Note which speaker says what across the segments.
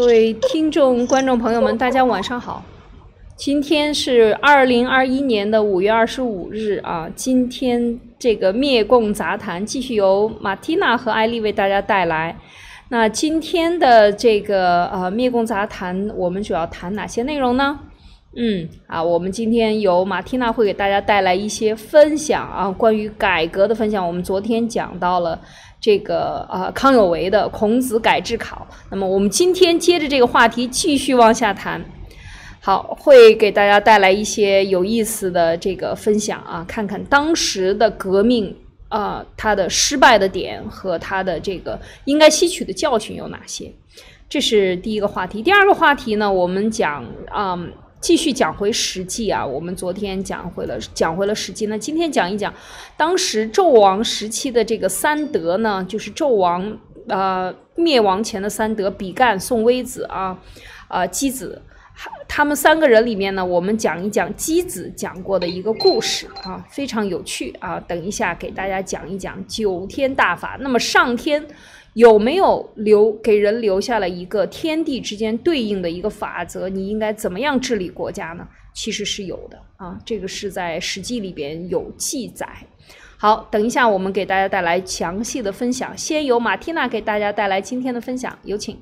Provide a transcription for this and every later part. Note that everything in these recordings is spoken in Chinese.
Speaker 1: 各位听众、观众朋友们，大家晚上好。今天是二零二一年的五月二十五日啊。今天这个灭共杂谈继续由马蒂娜和艾丽为大家带来。那今天的这个呃灭共杂谈，我们主要谈哪些内容呢？嗯啊，我们今天由马蒂娜会给大家带来一些分享啊，关于改革的分享。我们昨天讲到了。这个啊，康有为的《孔子改制考》。那么我们今天接着这个话题继续往下谈。好，会给大家带来一些有意思的这个分享啊，看看当时的革命啊，它的失败的点和它的这个应该吸取的教训有哪些。这是第一个话题。第二个话题呢，我们讲啊。继续讲回《史记》啊，我们昨天讲回了讲回了《史记》，那今天讲一讲当时纣王时期的这个三德呢，就是纣王呃灭亡前的三德，比干、宋微子啊，呃箕子，他们三个人里面呢，我们讲一讲箕子讲过的一个故事啊，非常有趣啊，等一下给大家讲一讲九天大法。那么上天。有没有留给人留下了一个天地之间对应的一个法则？你应该怎么样治理国家呢？其实是有的啊，这个是在《史记》里边有记载。好，等一下我们给大家带来详细的分享。先由马蒂娜给大家带来今天的分享，有请。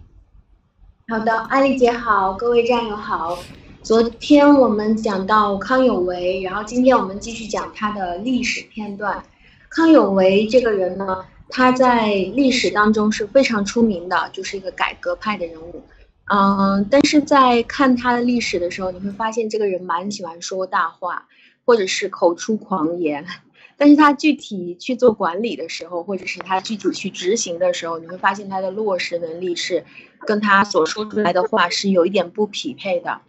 Speaker 2: 好的，艾丽姐好，各位战友好。昨天我们讲到康有为，然后今天我们继续讲他的历史片段。康有为这个人呢？他在历史当中是非常出名的，就是一个改革派的人物，嗯，但是在看他的历史的时候，你会发现这个人蛮喜欢说大话，或者是口出狂言，但是他具体去做管理的时候，或者是他具体去执行的时候，你会发现他的落实能力是跟他所说出来的话是有一点不匹配的。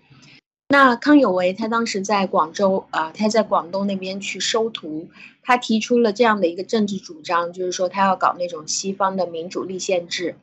Speaker 2: 那康有为他当时在广州啊，他在广东那边去收徒，他提出了这样的一个政治主张，就是说他要搞那种西方的民主立宪制，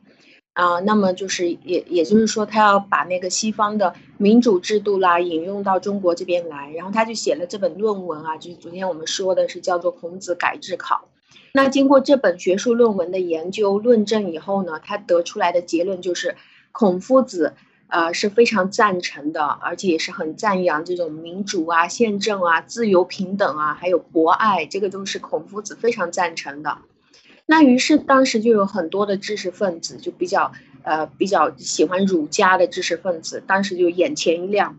Speaker 2: 啊，那么就是也也就是说他要把那个西方的民主制度啦引用到中国这边来，然后他就写了这本论文啊，就是昨天我们说的是叫做《孔子改制考》。那经过这本学术论文的研究论证以后呢，他得出来的结论就是孔夫子。呃，是非常赞成的，而且也是很赞扬这种民主啊、宪政啊、自由平等啊，还有博爱，这个都是孔夫子非常赞成的。那于是当时就有很多的知识分子，就比较呃比较喜欢儒家的知识分子，当时就眼前一亮，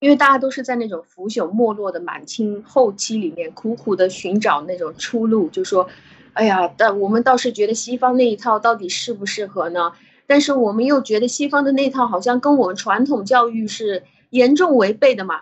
Speaker 2: 因为大家都是在那种腐朽没落的满清后期里面苦苦的寻找那种出路，就说，哎呀，但我们倒是觉得西方那一套到底适不适合呢？但是我们又觉得西方的那套好像跟我们传统教育是严重违背的嘛，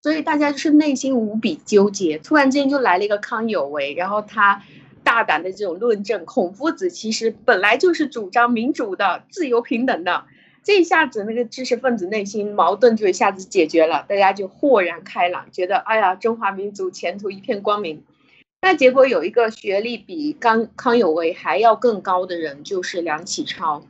Speaker 2: 所以大家就是内心无比纠结。突然间就来了一个康有为，然后他大胆的这种论证，孔夫子其实本来就是主张民主的、自由平等的，这一下子那个知识分子内心矛盾就一下子解决了，大家就豁然开朗，觉得哎呀，中华民族前途一片光明。那结果有一个学历比康康有为还要更高的人，就是梁启超。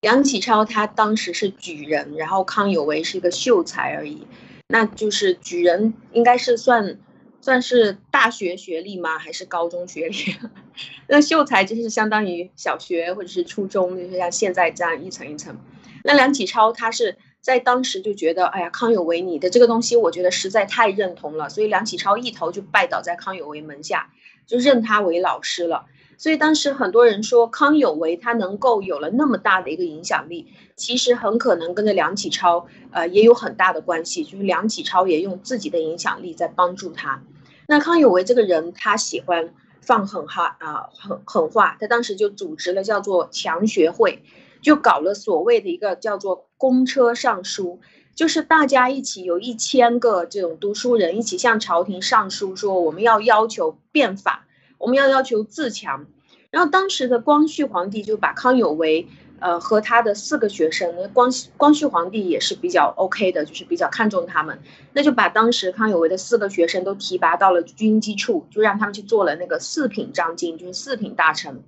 Speaker 2: 梁启超他当时是举人，然后康有为是一个秀才而已。那就是举人应该是算算是大学学历吗？还是高中学历？那秀才就是相当于小学或者是初中，就是像现在这样一层一层。那梁启超他是在当时就觉得，哎呀，康有为你的这个东西，我觉得实在太认同了，所以梁启超一头就拜倒在康有为门下，就认他为老师了。所以当时很多人说康有为他能够有了那么大的一个影响力，其实很可能跟着梁启超，呃，也有很大的关系。就是梁启超也用自己的影响力在帮助他。那康有为这个人，他喜欢放狠话啊，狠狠话。他当时就组织了叫做强学会，就搞了所谓的一个叫做公车上书，就是大家一起有一千个这种读书人一起向朝廷上书，说我们要要求变法。我们要要求自强，然后当时的光绪皇帝就把康有为，呃，和他的四个学生，光光绪皇帝也是比较 OK 的，就是比较看重他们，那就把当时康有为的四个学生都提拔到了军机处，就让他们去做了那个四品章京，就是四品大臣。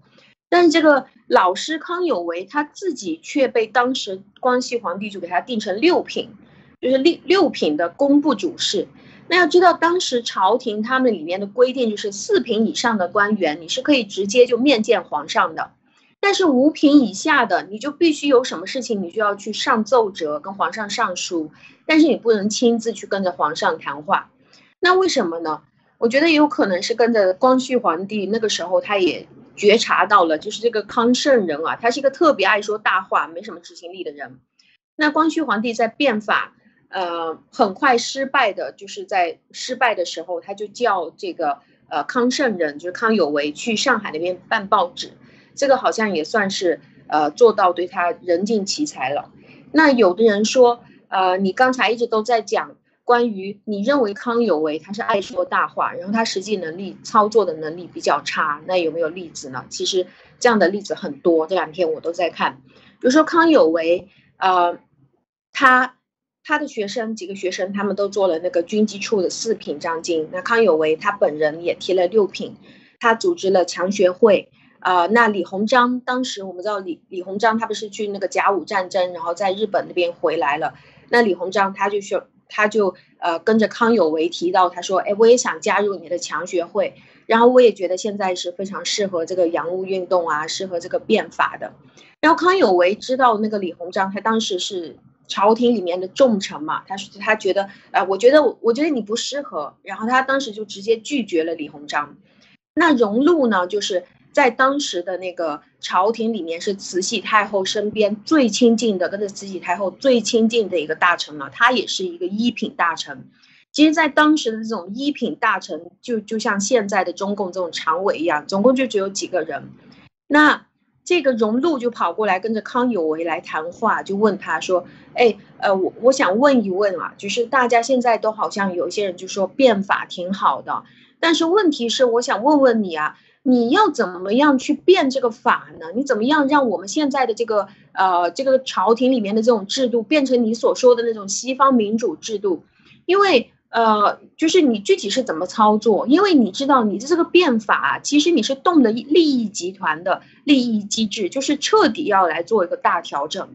Speaker 2: 但是这个老师康有为他自己却被当时光绪皇帝就给他定成六品，就是六六品的工部主事。那要知道，当时朝廷他们里面的规定就是四品以上的官员，你是可以直接就面见皇上的。但是五品以下的，你就必须有什么事情，你就要去上奏折，跟皇上上书，但是你不能亲自去跟着皇上谈话。那为什么呢？我觉得也有可能是跟着光绪皇帝那个时候，他也觉察到了，就是这个康圣人啊，他是一个特别爱说大话、没什么执行力的人。那光绪皇帝在变法，呃，很快失败的，就是在失败的时候，他就叫这个呃康圣人，就是康有为去上海那边办报纸。这个好像也算是呃做到对他人尽其才了。那有的人说，呃，你刚才一直都在讲关于你认为康有为他是爱说大话，然后他实际能力操作的能力比较差，那有没有例子呢？其实这样的例子很多，这两天我都在看。比如说康有为，呃，他他的学生几个学生他们都做了那个军机处的四品章京，那康有为他本人也提了六品，他组织了强学会。啊，那李鸿章当时我们知道李李鸿章他不是去那个甲午战争，然后在日本那边回来了。那李鸿章他就说，他就呃跟着康有为提到，他说，哎，我也想加入你的强学会，然后我也觉得现在是非常适合这个洋务运动啊，适合这个变法的。然后康有为知道那个李鸿章，他当时是朝廷里面的重臣嘛，他说他觉得，呃，我觉得我我觉得你不适合，然后他当时就直接拒绝了李鸿章。那荣禄呢，就是。在当时的那个朝廷里面，是慈禧太后身边最亲近的，跟着慈禧太后最亲近的一个大臣了。他也是一个一品大臣。其实，在当时的这种一品大臣，就就像现在的中共这种常委一样，总共就只有几个人。那这个荣禄就跑过来跟着康有为来谈话，就问他说：“哎，呃，我我想问一问啊，就是大家现在都好像有一些人就说变法挺好的，但是问题是，我想问问你啊。”你要怎么样去变这个法呢？你怎么样让我们现在的这个呃这个朝廷里面的这种制度变成你所说的那种西方民主制度？因为呃，就是你具体是怎么操作？因为你知道你的这个变法，其实你是动了利益集团的利益机制，就是彻底要来做一个大调整，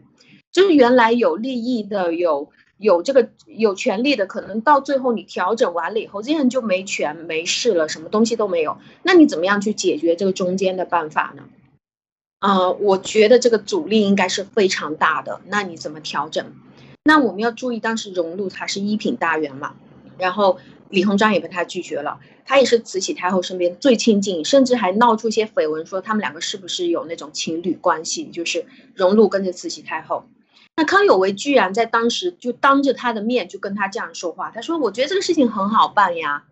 Speaker 2: 就是原来有利益的有。有这个有权利的，可能到最后你调整完了以后，这些人就没权没势了，什么东西都没有。那你怎么样去解决这个中间的办法呢？啊，我觉得这个阻力应该是非常大的。那你怎么调整？那我们要注意，当时荣禄他是一品大员嘛，然后李鸿章也被他拒绝了，他也是慈禧太后身边最亲近，甚至还闹出一些绯闻，说他们两个是不是有那种情侣关系，就是荣禄跟着慈禧太后。那康有为居然在当时就当着他的面就跟他这样说话，他说：“我觉得这个事情很好办呀，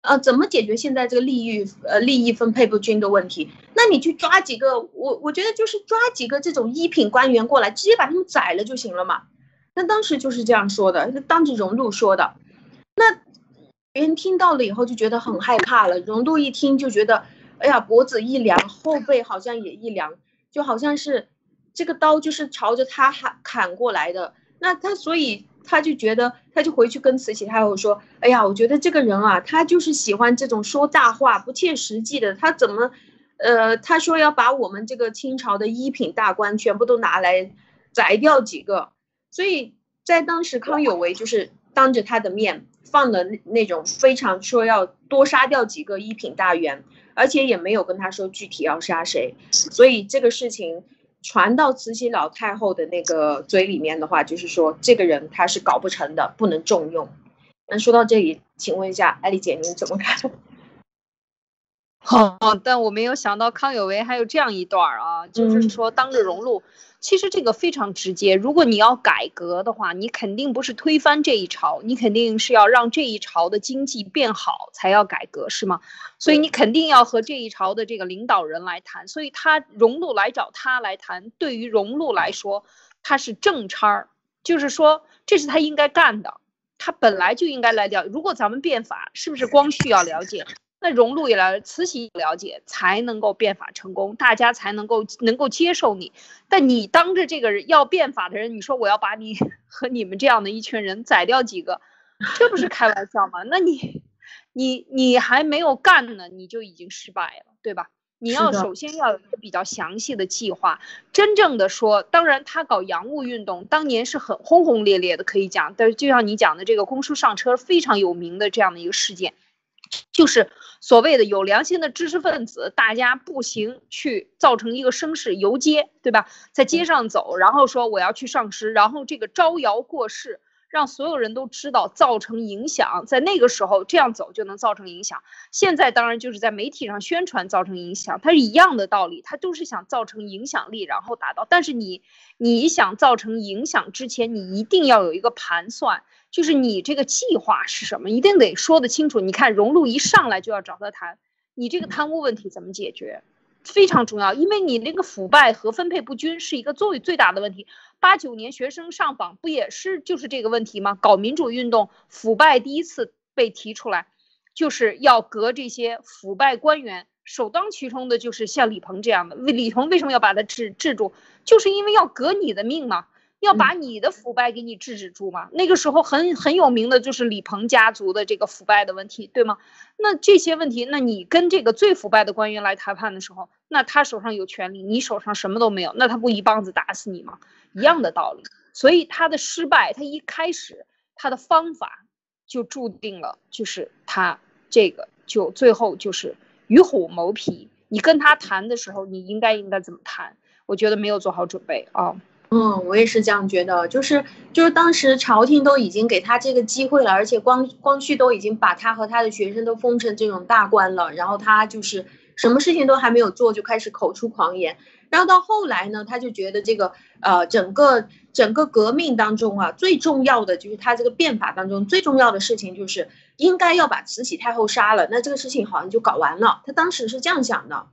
Speaker 2: 呃，怎么解决现在这个利益呃利益分配不均的问题？那你去抓几个，我我觉得就是抓几个这种一品官员过来，直接把他们宰了就行了嘛。那当时就是这样说的，当着荣禄说的。那别人听到了以后就觉得很害怕了，荣禄一听就觉得，哎呀，脖子一凉，后背好像也一凉，就好像是。”这个刀就是朝着他砍砍过来的，那他所以他就觉得，他就回去跟慈禧太后说：“哎呀，我觉得这个人啊，他就是喜欢这种说大话、不切实际的。他怎么，呃，他说要把我们这个清朝的一品大官全部都拿来宰掉几个。所以在当时，康有为就是当着他的面放了那种非常说要多杀掉几个一品大员，而且也没有跟他说具体要杀谁。所以这个事情。传到慈禧老太后的那个嘴里面的话，就是说这个人他是搞不成的，不能重用。那说到这里，请问一下艾丽姐，您怎么看？
Speaker 1: 好，但我没有想到康有为还有这样一段啊，就是说当着荣禄。其实这个非常直接，如果你要改革的话，你肯定不是推翻这一朝，你肯定是要让这一朝的经济变好才要改革，是吗？所以你肯定要和这一朝的这个领导人来谈。所以他荣禄来找他来谈，对于荣禄来说，他是正差儿，就是说这是他应该干的，他本来就应该来了。如果咱们变法，是不是光绪要了解？那荣禄也来，慈禧了解，才能够变法成功，大家才能够能够接受你。但你当着这个人要变法的人，你说我要把你 和你们这样的一群人宰掉几个，这不是开玩笑吗？那你，你你还没有干呢，你就已经失败了，对吧？你要首先要有一个比较详细的计划。真正的说，当然他搞洋务运动，当年是很轰轰烈烈的，可以讲。但是就像你讲的这个公书上车非常有名的这样的一个事件。就是所谓的有良心的知识分子，大家步行去造成一个声势游街，对吧？在街上走，然后说我要去上师，然后这个招摇过市。让所有人都知道，造成影响，在那个时候这样走就能造成影响。现在当然就是在媒体上宣传造成影响，它是一样的道理，它都是想造成影响力，然后达到。但是你你想造成影响之前，你一定要有一个盘算，就是你这个计划是什么，一定得说得清楚。你看荣禄一上来就要找他谈，你这个贪污问题怎么解决？非常重要，因为你那个腐败和分配不均是一个最最大的问题。八九年学生上访不也是就是这个问题吗？搞民主运动，腐败第一次被提出来，就是要革这些腐败官员，首当其冲的就是像李鹏这样的。李鹏为什么要把他治治住？就是因为要革你的命嘛。要把你的腐败给你制止住嘛？那个时候很很有名的就是李鹏家族的这个腐败的问题，对吗？那这些问题，那你跟这个最腐败的官员来谈判的时候，那他手上有权利，你手上什么都没有，那他不一棒子打死你吗？一样的道理。所以他的失败，他一开始他的方法就注定了，就是他这个就最后就是与虎谋皮。你跟他谈的时候，你应该应该怎么谈？我觉得没有做好准备啊。
Speaker 2: 嗯，我也是这样觉得，就是就是当时朝廷都已经给他这个机会了，而且光光绪都已经把他和他的学生都封成这种大官了，然后他就是什么事情都还没有做，就开始口出狂言，然后到后来呢，他就觉得这个呃整个整个革命当中啊，最重要的就是他这个变法当中最重要的事情就是应该要把慈禧太后杀了，那这个事情好像就搞完了，他当时是这样想的，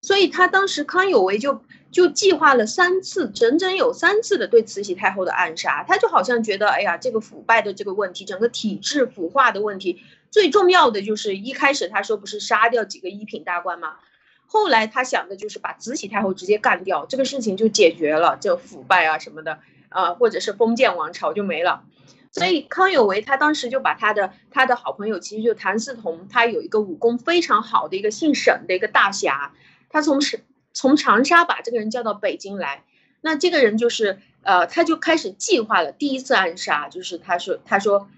Speaker 2: 所以他当时康有为就。就计划了三次，整整有三次的对慈禧太后的暗杀。他就好像觉得，哎呀，这个腐败的这个问题，整个体制腐化的问题，最重要的就是一开始他说不是杀掉几个一品大官吗？后来他想的就是把慈禧太后直接干掉，这个事情就解决了，这腐败啊什么的，啊，或者是封建王朝就没了。所以康有为他当时就把他的他的好朋友，其实就谭嗣同，他有一个武功非常好的一个姓沈的一个大侠，他从沈。从长沙把这个人叫到北京来，那这个人就是呃，他就开始计划了第一次暗杀，就是他说他说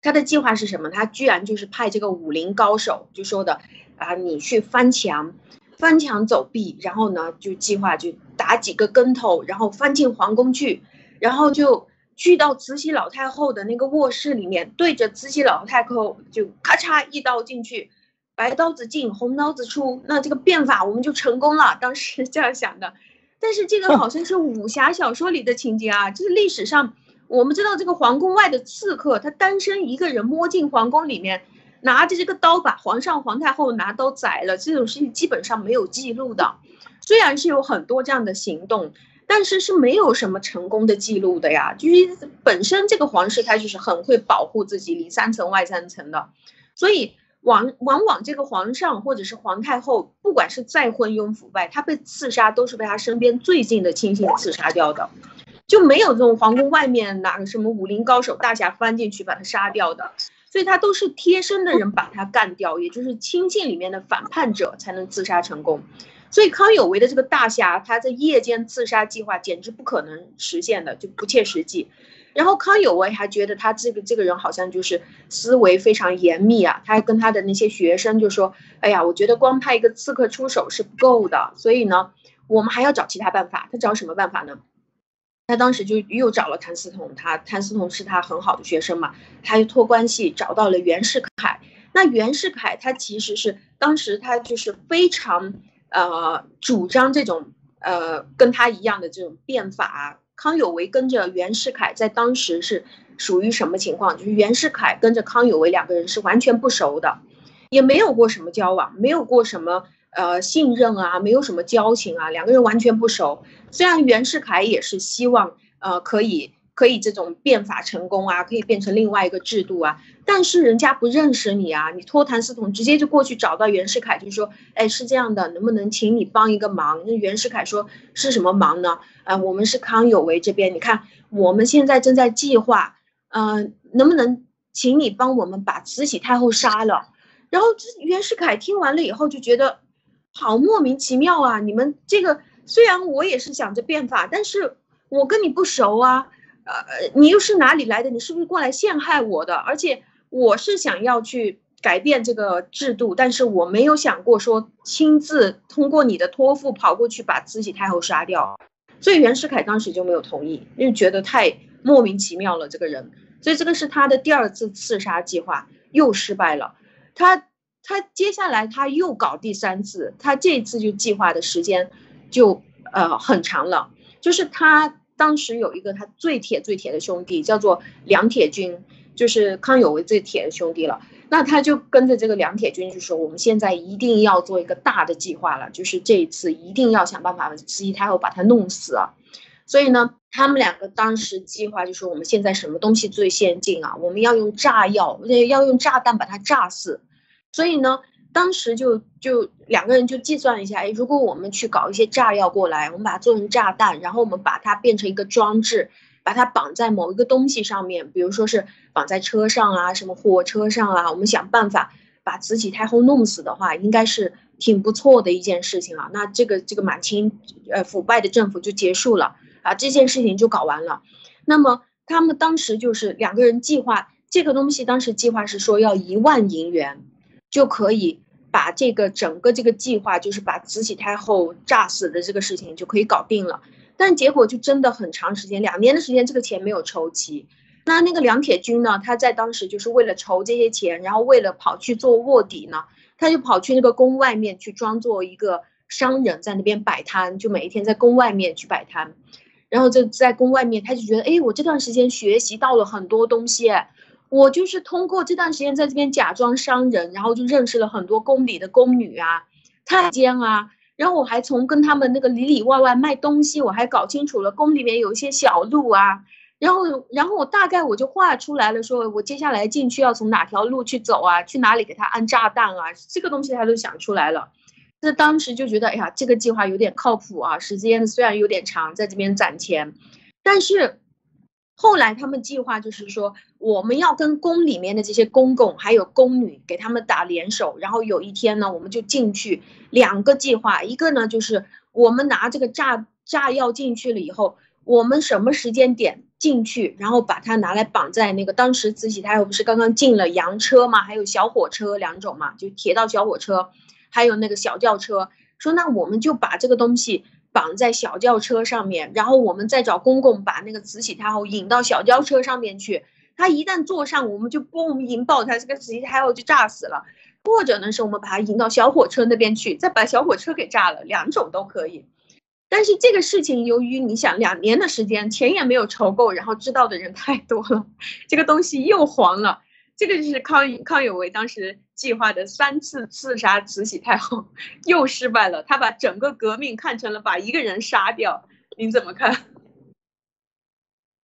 Speaker 2: 他的计划是什么？他居然就是派这个武林高手，就说的啊，你去翻墙，翻墙走壁，然后呢就计划就打几个跟头，然后翻进皇宫去，然后就去到慈禧老太后的那个卧室里面，对着慈禧老太后就咔嚓一刀进去。白刀子进，红刀子出，那这个变法我们就成功了。当时这样想的，但是这个好像是武侠小说里的情节啊。就是历史上，我们知道这个皇宫外的刺客，他单身一个人摸进皇宫里面，拿着这个刀把皇上、皇太后拿刀宰了，这种事情基本上没有记录的。虽然是有很多这样的行动，但是是没有什么成功的记录的呀。就是本身这个皇室他就是很会保护自己，里三层外三层的，所以。往往往这个皇上或者是皇太后，不管是再昏庸腐败，他被刺杀都是被他身边最近的亲信刺杀掉的，就没有这种皇宫外面哪个什么武林高手大侠翻进去把他杀掉的，所以他都是贴身的人把他干掉，也就是亲信里面的反叛者才能自杀成功。所以康有为的这个大侠，他在夜间自杀计划简直不可能实现的，就不切实际。然后康有为还觉得他这个这个人好像就是思维非常严密啊，他还跟他的那些学生就说：“哎呀，我觉得光派一个刺客出手是不够的，所以呢，我们还要找其他办法。他找什么办法呢？他当时就又找了谭嗣同，他谭嗣同是他很好的学生嘛，他就托关系找到了袁世凯。那袁世凯他其实是当时他就是非常呃主张这种呃跟他一样的这种变法。”康有为跟着袁世凯在当时是属于什么情况？就是袁世凯跟着康有为两个人是完全不熟的，也没有过什么交往，没有过什么呃信任啊，没有什么交情啊，两个人完全不熟。虽然袁世凯也是希望呃可以。可以这种变法成功啊，可以变成另外一个制度啊，但是人家不认识你啊，你托谭嗣同直接就过去找到袁世凯，就说，哎，是这样的，能不能请你帮一个忙？那袁世凯说是什么忙呢？啊，我们是康有为这边，你看我们现在正在计划，嗯，能不能请你帮我们把慈禧太后杀了？然后袁世凯听完了以后就觉得好莫名其妙啊，你们这个虽然我也是想着变法，但是我跟你不熟啊。呃，你又是哪里来的？你是不是过来陷害我的？而且我是想要去改变这个制度，但是我没有想过说亲自通过你的托付跑过去把慈禧太后杀掉，所以袁世凯当时就没有同意，因为觉得太莫名其妙了这个人，所以这个是他的第二次刺杀计划又失败了，他他接下来他又搞第三次，他这次就计划的时间就呃很长了，就是他当时有一个他最铁最铁的兄弟叫做梁铁军，就是康有为最铁的兄弟了。那他就跟着这个梁铁军就说：“我们现在一定要做一个大的计划了，就是这一次一定要想办法慈禧太后把他弄死啊！”所以呢，他们两个当时计划就说：“我们现在什么东西最先进啊？我们要用炸药，要用炸弹把它炸死。”所以呢，当时就就两个人就计算一下：哎，如果我们去搞一些炸药过来，我们把它做成炸弹，然后我们把它变成一个装置。把它绑在某一个东西上面，比如说是绑在车上啊，什么火车上啊，我们想办法把慈禧太后弄死的话，应该是挺不错的一件事情啊。那这个这个满清呃腐败的政府就结束了啊，这件事情就搞完了。那么他们当时就是两个人计划这个东西，当时计划是说要一万银元就可以把这个整个这个计划，就是把慈禧太后炸死的这个事情就可以搞定了。但结果就真的很长时间，两年的时间，这个钱没有筹齐。那那个梁铁军呢？他在当时就是为了筹这些钱，然后为了跑去做卧底呢，他就跑去那个宫外面去装作一个商人，在那边摆摊，就每一天在宫外面去摆摊。然后就在宫外面，他就觉得，哎，我这段时间学习到了很多东西，我就是通过这段时间在这边假装商人，然后就认识了很多宫里的宫女啊、太监啊。然后我还从跟他们那个里里外外卖东西，我还搞清楚了宫里面有一些小路啊。然后，然后我大概我就画出来了，说我接下来进去要从哪条路去走啊？去哪里给他安炸弹啊？这个东西他都想出来了。那当时就觉得，哎呀，这个计划有点靠谱啊。时间虽然有点长，在这边攒钱，但是。后来他们计划就是说，我们要跟宫里面的这些公公还有宫女给他们打联手，然后有一天呢，我们就进去。两个计划，一个呢就是我们拿这个炸炸药进去了以后，我们什么时间点进去，然后把它拿来绑在那个当时慈禧太后不是刚刚进了洋车嘛，还有小火车两种嘛，就铁道小火车，还有那个小轿车。说那我们就把这个东西。绑在小轿车上面，然后我们再找公公把那个慈禧太后引到小轿车上面去。他一旦坐上，我们就嘣引爆他，这个慈禧太后就炸死了。或者呢，是我们把他引到小火车那边去，再把小火车给炸了，两种都可以。但是这个事情，由于你想两年的时间，钱也没有筹够，然后知道的人太多了，这个东西又黄了。这个就是康康有为当时计划的三次刺杀慈禧太后，又失败了。他把整个革命看成了把一个人杀掉，您怎么看？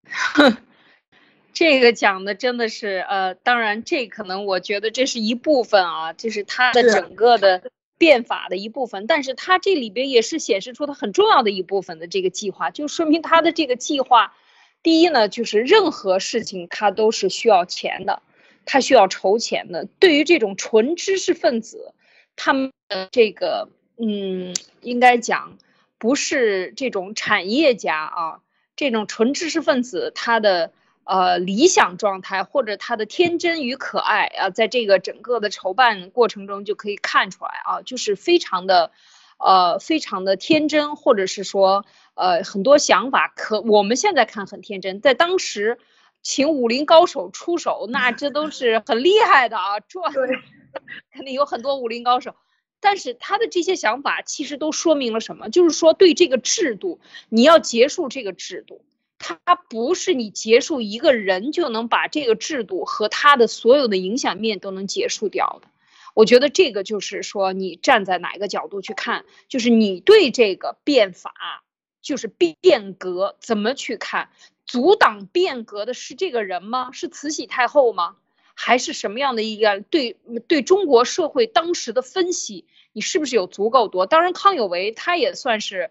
Speaker 1: 哼，这个讲的真的是，呃，当然这可能我觉得这是一部分啊，这是他的整个的变法的一部分。但是他这里边也是显示出他很重要的一部分的这个计划，就说明他的这个计划，第一呢，就是任何事情他都是需要钱的。他需要筹钱的。对于这种纯知识分子，他们的这个，嗯，应该讲不是这种产业家啊，这种纯知识分子，他的呃理想状态或者他的天真与可爱啊，在这个整个的筹办过程中就可以看出来啊，就是非常的，呃，非常的天真，或者是说，呃，很多想法可我们现在看很天真，在当时。请武林高手出手，那这都是很厉害的啊！这 肯定有很多武林高手，但是他的这些想法其实都说明了什么？就是说对这个制度，你要结束这个制度，他不是你结束一个人就能把这个制度和他的所有的影响面都能结束掉的。我觉得这个就是说，你站在哪个角度去看，就是你对这个变法，就是变革怎么去看？阻挡变革的是这个人吗？是慈禧太后吗？还是什么样的一个对对中国社会当时的分析？你是不是有足够多？当然，康有为他也算是，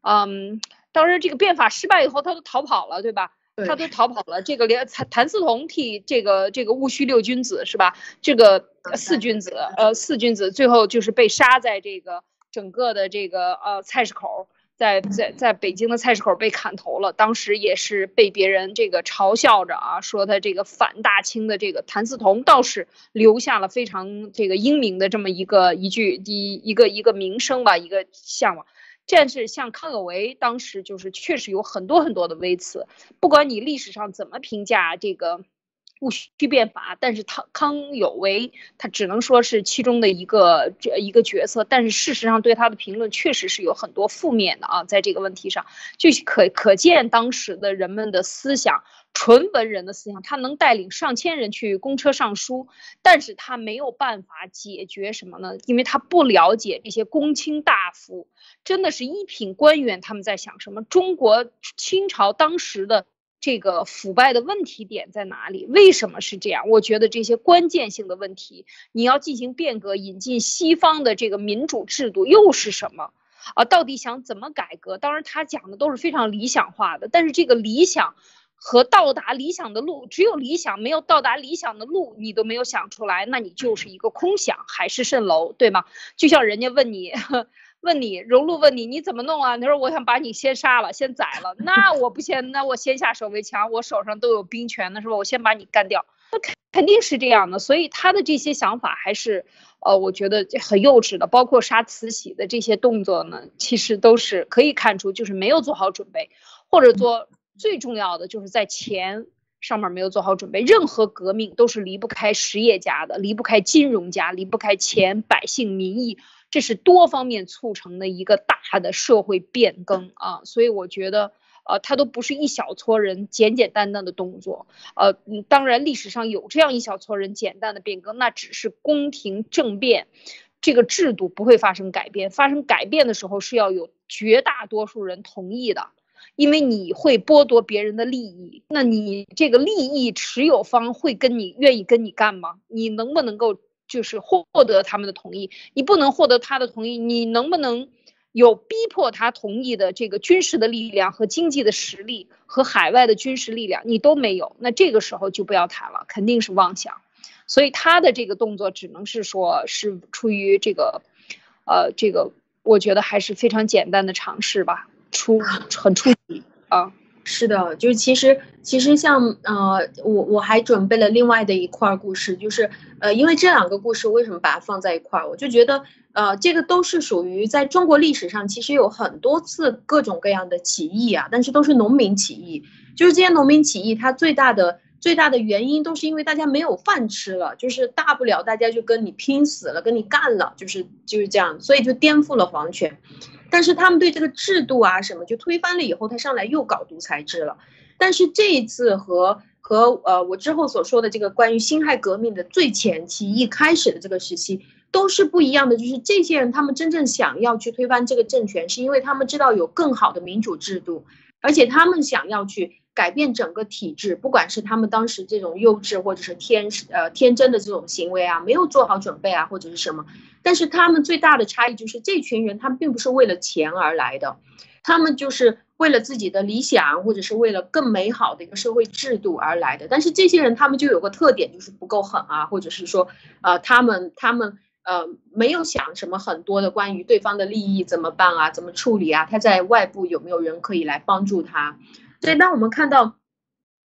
Speaker 1: 嗯，当然这个变法失败以后，他都逃跑了，对吧？他都逃跑了。这个连谭谭嗣同替这个这个戊戌六君子是吧？这个四君子，呃，四君子最后就是被杀在这个整个的这个呃菜市口。在在在北京的菜市口被砍头了，当时也是被别人这个嘲笑着啊，说他这个反大清的这个谭嗣同倒是留下了非常这个英明的这么一个一句一一个一个名声吧，一个向往。但是像康有为当时就是确实有很多很多的微词，不管你历史上怎么评价这个。戊戌变法，但是他康有为他只能说是其中的一个这一个角色，但是事实上对他的评论确实是有很多负面的啊，在这个问题上就可可见当时的人们的思想，纯文人的思想，他能带领上千人去公车上书，但是他没有办法解决什么呢？因为他不了解这些公卿大夫，真的是一品官员他们在想什么？中国清朝当时的。这个腐败的问题点在哪里？为什么是这样？我觉得这些关键性的问题，你要进行变革，引进西方的这个民主制度又是什么？啊，到底想怎么改革？当然，他讲的都是非常理想化的，但是这个理想和到达理想的路，只有理想没有到达理想的路，你都没有想出来，那你就是一个空想，海市蜃楼，对吗？就像人家问你。问你，荣禄问你，你怎么弄啊？你说我想把你先杀了，先宰了，那我不先，那我先下手为强，我手上都有兵权呢，是吧？我先把你干掉，那肯肯定是这样的。所以他的这些想法还是，呃，我觉得很幼稚的。包括杀慈禧的这些动作呢，其实都是可以看出就是没有做好准备，或者做最重要的就是在钱上面没有做好准备。任何革命都是离不开实业家的，离不开金融家，离不开钱、百姓、民意。这是多方面促成的一个大的社会变更啊，所以我觉得，呃，它都不是一小撮人简简单单的动作，呃，当然历史上有这样一小撮人简单的变更，那只是宫廷政变，这个制度不会发生改变，发生改变的时候是要有绝大多数人同意的，因为你会剥夺别人的利益，那你这个利益持有方会跟你愿意跟你干吗？你能不能够？就是获得他们的同意，你不能获得他的同意，你能不能有逼迫他同意的这个军事的力量和经济的实力和海外的军事力量，你都没有，那这个时候就不要谈了，肯定是妄想。所以他的这个动作只能是说是出于这个，呃，这个我觉得还是非常简单的尝试吧，出很出奇啊。
Speaker 2: 是的，就是其实其实像呃，我我还准备了另外的一块故事，就是呃，因为这两个故事为什么把它放在一块儿，我就觉得呃，这个都是属于在中国历史上其实有很多次各种各样的起义啊，但是都是农民起义，就是这些农民起义，它最大的最大的原因都是因为大家没有饭吃了，就是大不了大家就跟你拼死了，跟你干了，就是就是这样，所以就颠覆了皇权。但是他们对这个制度啊什么就推翻了以后，他上来又搞独裁制了。但是这一次和和呃我之后所说的这个关于辛亥革命的最前期一开始的这个时期都是不一样的。就是这些人他们真正想要去推翻这个政权，是因为他们知道有更好的民主制度，而且他们想要去改变整个体制。不管是他们当时这种幼稚或者是天呃天真的这种行为啊，没有做好准备啊，或者是什么。但是他们最大的差异就是，这群人他们并不是为了钱而来的，他们就是为了自己的理想，或者是为了更美好的一个社会制度而来的。但是这些人他们就有个特点，就是不够狠啊，或者是说，呃，他们他们呃没有想什么很多的关于对方的利益怎么办啊，怎么处理啊，他在外部有没有人可以来帮助他？所以当我们看到。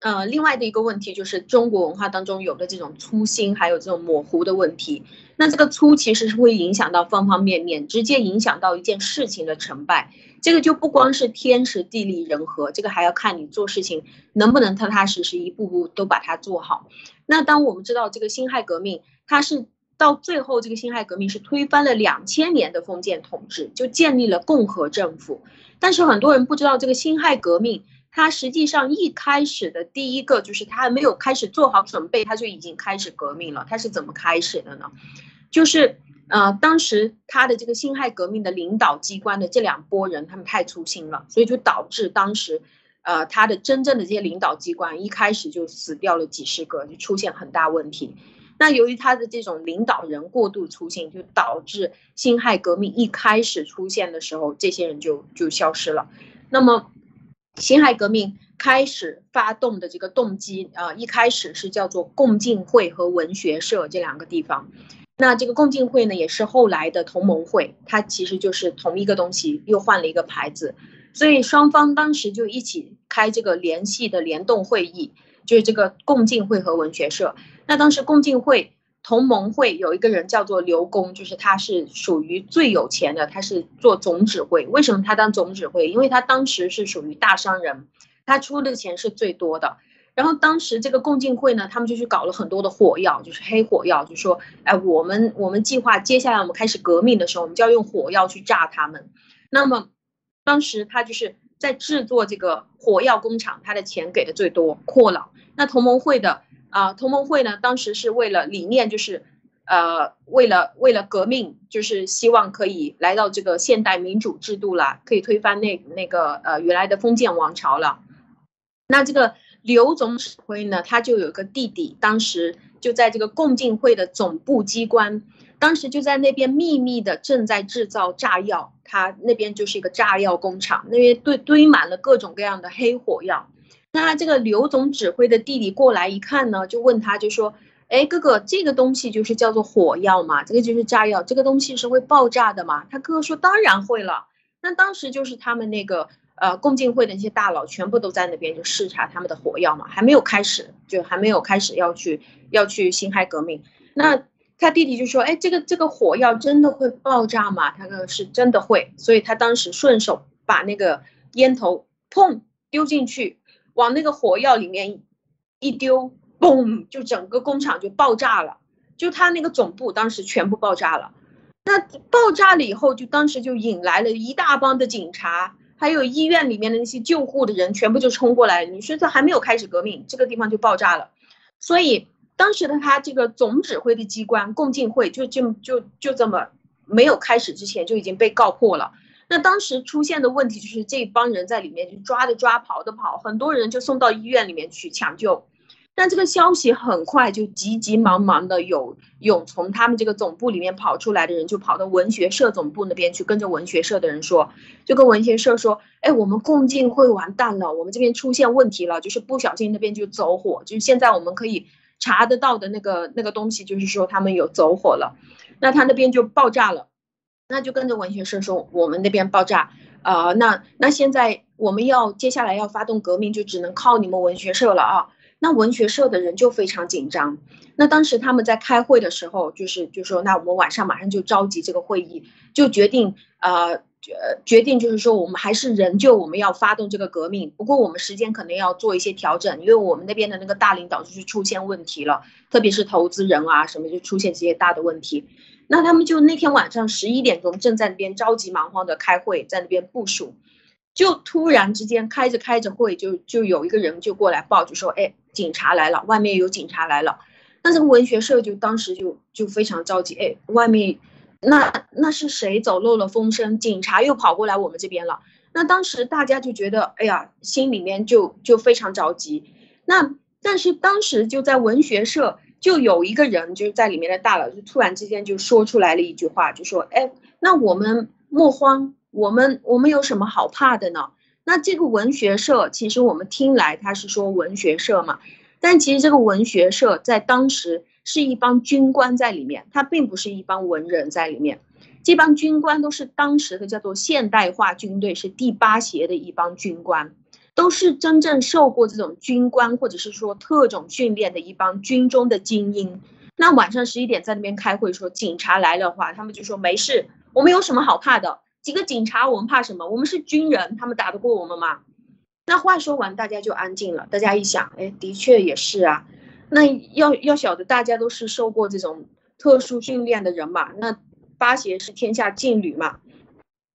Speaker 2: 呃，另外的一个问题就是中国文化当中有的这种粗心，还有这种模糊的问题。那这个粗其实是会影响到方方面面，直接影响到一件事情的成败。这个就不光是天时地利人和，这个还要看你做事情能不能踏踏实实，一步步都把它做好。那当我们知道这个辛亥革命，它是到最后这个辛亥革命是推翻了两千年的封建统治，就建立了共和政府。但是很多人不知道这个辛亥革命。他实际上一开始的第一个就是他还没有开始做好准备，他就已经开始革命了。他是怎么开始的呢？就是呃，当时他的这个辛亥革命的领导机关的这两拨人，他们太粗心了，所以就导致当时呃他的真正的这些领导机关一开始就死掉了几十个，就出现很大问题。那由于他的这种领导人过度粗心，就导致辛亥革命一开始出现的时候，这些人就就消失了。那么。辛亥革命开始发动的这个动机啊，一开始是叫做共进会和文学社这两个地方，那这个共进会呢，也是后来的同盟会，它其实就是同一个东西，又换了一个牌子。所以双方当时就一起开这个联系的联动会议，就是这个共进会和文学社。那当时共进会同盟会有一个人叫做刘公，就是他是属于最有钱的，他是做总指挥。为什么他当总指挥？因为他当时是属于大商人，他出的钱是最多的。然后当时这个共进会呢，他们就去搞了很多的火药，就是黑火药，就说，哎，我们我们计划接下来我们开始革命的时候，我们就要用火药去炸他们。那么，当时他就是在制作这个火药工厂，他的钱给的最多，扩了。那同盟会的啊，同盟会呢，当时是为了理念，就是呃，为了为了革命，就是希望可以来到这个现代民主制度了，可以推翻那那个呃原来的封建王朝了。那这个。刘总指挥呢，他就有个弟弟，当时就在这个共进会的总部机关，当时就在那边秘密的正在制造炸药，他那边就是一个炸药工厂，那边堆堆满了各种各样的黑火药。那这个刘总指挥的弟弟过来一看呢，就问他就说：“哎，哥哥，这个东西就是叫做火药嘛？这个就是炸药，这个东西是会爆炸的嘛？”他哥哥说：“当然会了。”那当时就是他们那个。呃，共进会的那些大佬全部都在那边就视察他们的火药嘛，还没有开始，就还没有开始要去要去辛亥革命。那他弟弟就说：“哎，这个这个火药真的会爆炸吗？”他说：“是真的会。”所以他当时顺手把那个烟头砰丢进去，往那个火药里面一丢，嘣，就整个工厂就爆炸了，就他那个总部当时全部爆炸了。那爆炸了以后，就当时就引来了一大帮的警察。还有医院里面的那些救护的人，全部就冲过来。你说这还没有开始革命，这个地方就爆炸了。所以当时的他这个总指挥的机关共进会，就就就就这么没有开始之前就已经被告破了。那当时出现的问题就是这帮人在里面就抓的抓，跑的跑，很多人就送到医院里面去抢救。但这个消息很快就急急忙忙的有有从他们这个总部里面跑出来的人，就跑到文学社总部那边去，跟着文学社的人说，就跟文学社说，哎，我们共进会完蛋了，我们这边出现问题了，就是不小心那边就走火，就是现在我们可以查得到的那个那个东西，就是说他们有走火了，那他那边就爆炸了，那就跟着文学社说，我们那边爆炸，啊，那那现在我们要接下来要发动革命，就只能靠你们文学社了啊。那文学社的人就非常紧张。那当时他们在开会的时候，就是就说，那我们晚上马上就召集这个会议，就决定，呃，决决定就是说，我们还是仍旧我们要发动这个革命。不过我们时间可能要做一些调整，因为我们那边的那个大领导就是出现问题了，特别是投资人啊什么就出现这些大的问题。那他们就那天晚上十一点钟正在那边着急忙慌的开会，在那边部署。就突然之间开着开着会，就就有一个人就过来报，就说：“哎，警察来了，外面有警察来了。”那这个文学社就当时就就非常着急，哎，外面那那是谁走漏了风声？警察又跑过来我们这边了。那当时大家就觉得，哎呀，心里面就就非常着急。那但是当时就在文学社就有一个人就是在里面的大佬，就突然之间就说出来了一句话，就说：“哎，那我们莫慌。”我们我们有什么好怕的呢？那这个文学社，其实我们听来他是说文学社嘛，但其实这个文学社在当时是一帮军官在里面，他并不是一帮文人在里面。这帮军官都是当时的叫做现代化军队，是第八协的一帮军官，都是真正受过这种军官或者是说特种训练的一帮军中的精英。那晚上十一点在那边开会，说警察来了话，他们就说没事，我们有什么好怕的？几个警察，我们怕什么？我们是军人，他们打得过我们吗？那话说完，大家就安静了。大家一想，哎，的确也是啊。那要要晓得，大家都是受过这种特殊训练的人嘛。那八邪是天下劲旅嘛。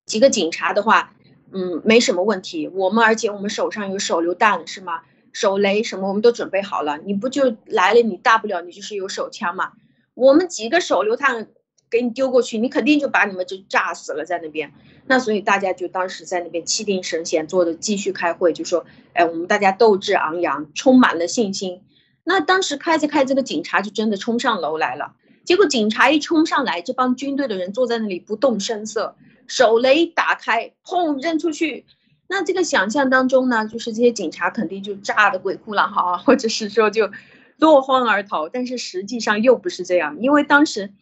Speaker 2: 几个警察的话，嗯，没什么问题。我们而且我们手上有手榴弹是吗？手雷什么我们都准备好了。你不就来了？你大不了你就是有手枪嘛。我们几个手榴弹。给你丢过去，你肯定就把你们就炸死了在那边。那所以大家就当时在那边气定神闲，坐着继续开会，就说：“哎，我们大家斗志昂扬，充满了信心。”那当时开着开，这个警察就真的冲上楼来了。结果警察一冲上来，这帮军队的人坐在那里不动声色，手雷打开，砰扔出去。那这个想象当中呢，就是这些警察肯定就炸的鬼哭狼嚎，或者是说就落荒而逃。但是实际上又不是这样，因为当时。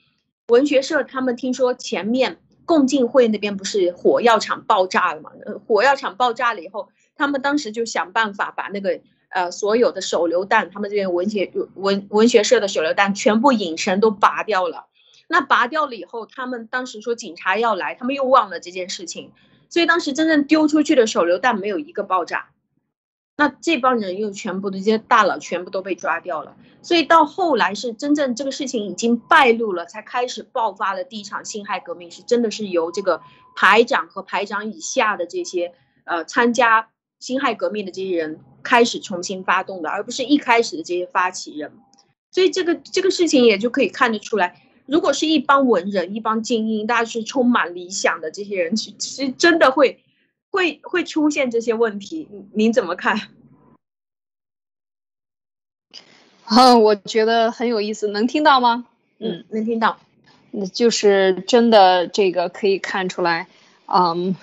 Speaker 2: 文学社他们听说前面共进会那边不是火药厂爆炸了嘛？呃，火药厂爆炸了以后，他们当时就想办法把那个呃所有的手榴弹，他们这边文学文文学社的手榴弹全部引绳都拔掉了。那拔掉了以后，他们当时说警察要来，他们又忘了这件事情，所以当时真正丢出去的手榴弹没有一个爆炸。那这帮人又全部的这些大佬全部都被抓掉了，所以到后来是真正这个事情已经败露了，才开始爆发了第一场辛亥革命，是真的是由这个排长和排长以下的这些呃参加辛亥革命的这些人开始重新发动的，而不是一开始的这些发起人。所以这个这个事情也就可以看得出来，如果是一帮文人、一帮精英，大家是充满理想的这些人，其实真的会。会会出现这些问题，您怎么看？
Speaker 1: 嗯，我觉得很有意思，能听到吗？
Speaker 2: 嗯，能听到。
Speaker 1: 那就是真的，这个可以看出来，嗯，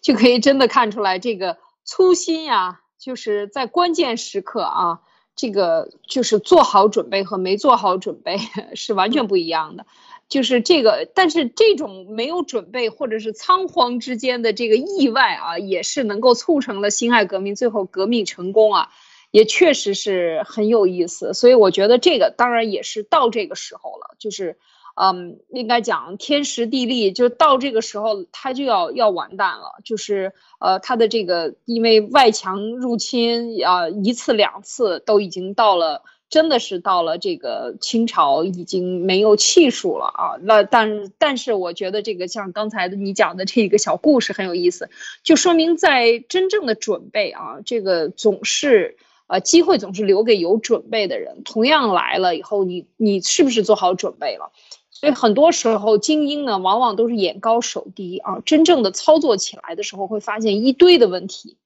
Speaker 1: 就可以真的看出来这个粗心呀，就是在关键时刻啊，这个就是做好准备和没做好准备是完全不一样的。就是这个，但是这种没有准备或者是仓皇之间的这个意外啊，也是能够促成了辛亥革命最后革命成功啊，也确实是很有意思。所以我觉得这个当然也是到这个时候了，就是，嗯，应该讲天时地利，就到这个时候他就要要完蛋了，就是呃他的这个因为外强入侵啊一次两次都已经到了。真的是到了这个清朝已经没有气数了啊！那但但是我觉得这个像刚才的你讲的这个小故事很有意思，就说明在真正的准备啊，这个总是呃机会总是留给有准备的人。同样来了以后，你你是不是做好准备了？所以很多时候精英呢，往往都是眼高手低啊，真正的操作起来的时候会发现一堆的问题。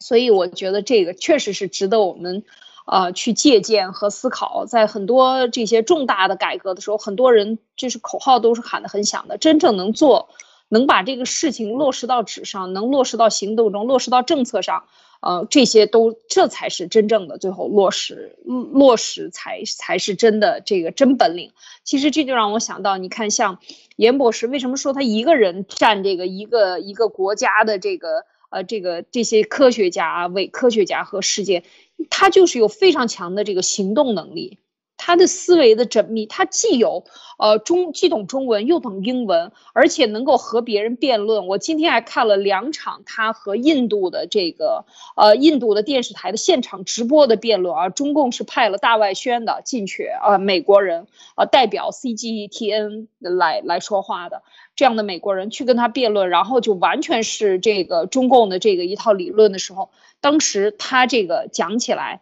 Speaker 1: 所以我觉得这个确实是值得我们。呃，去借鉴和思考，在很多这些重大的改革的时候，很多人就是口号都是喊得很响的，真正能做，能把这个事情落实到纸上，能落实到行动中，落实到政策上，呃，这些都这才是真正的最后落实，落实才才是真的这个真本领。其实这就让我想到，你看像严博士，为什么说他一个人占这个一个一个国家的这个呃这个这些科学家、伪科学家和世界？他就是有非常强的这个行动能力，他的思维的缜密，他既有呃中既懂中文又懂英文，而且能够和别人辩论。我今天还看了两场他和印度的这个呃印度的电视台的现场直播的辩论啊，中共是派了大外宣的进去啊，美国人啊代表 CGTN 来来说话的这样的美国人去跟他辩论，然后就完全是这个中共的这个一套理论的时候。当时他这个讲起来，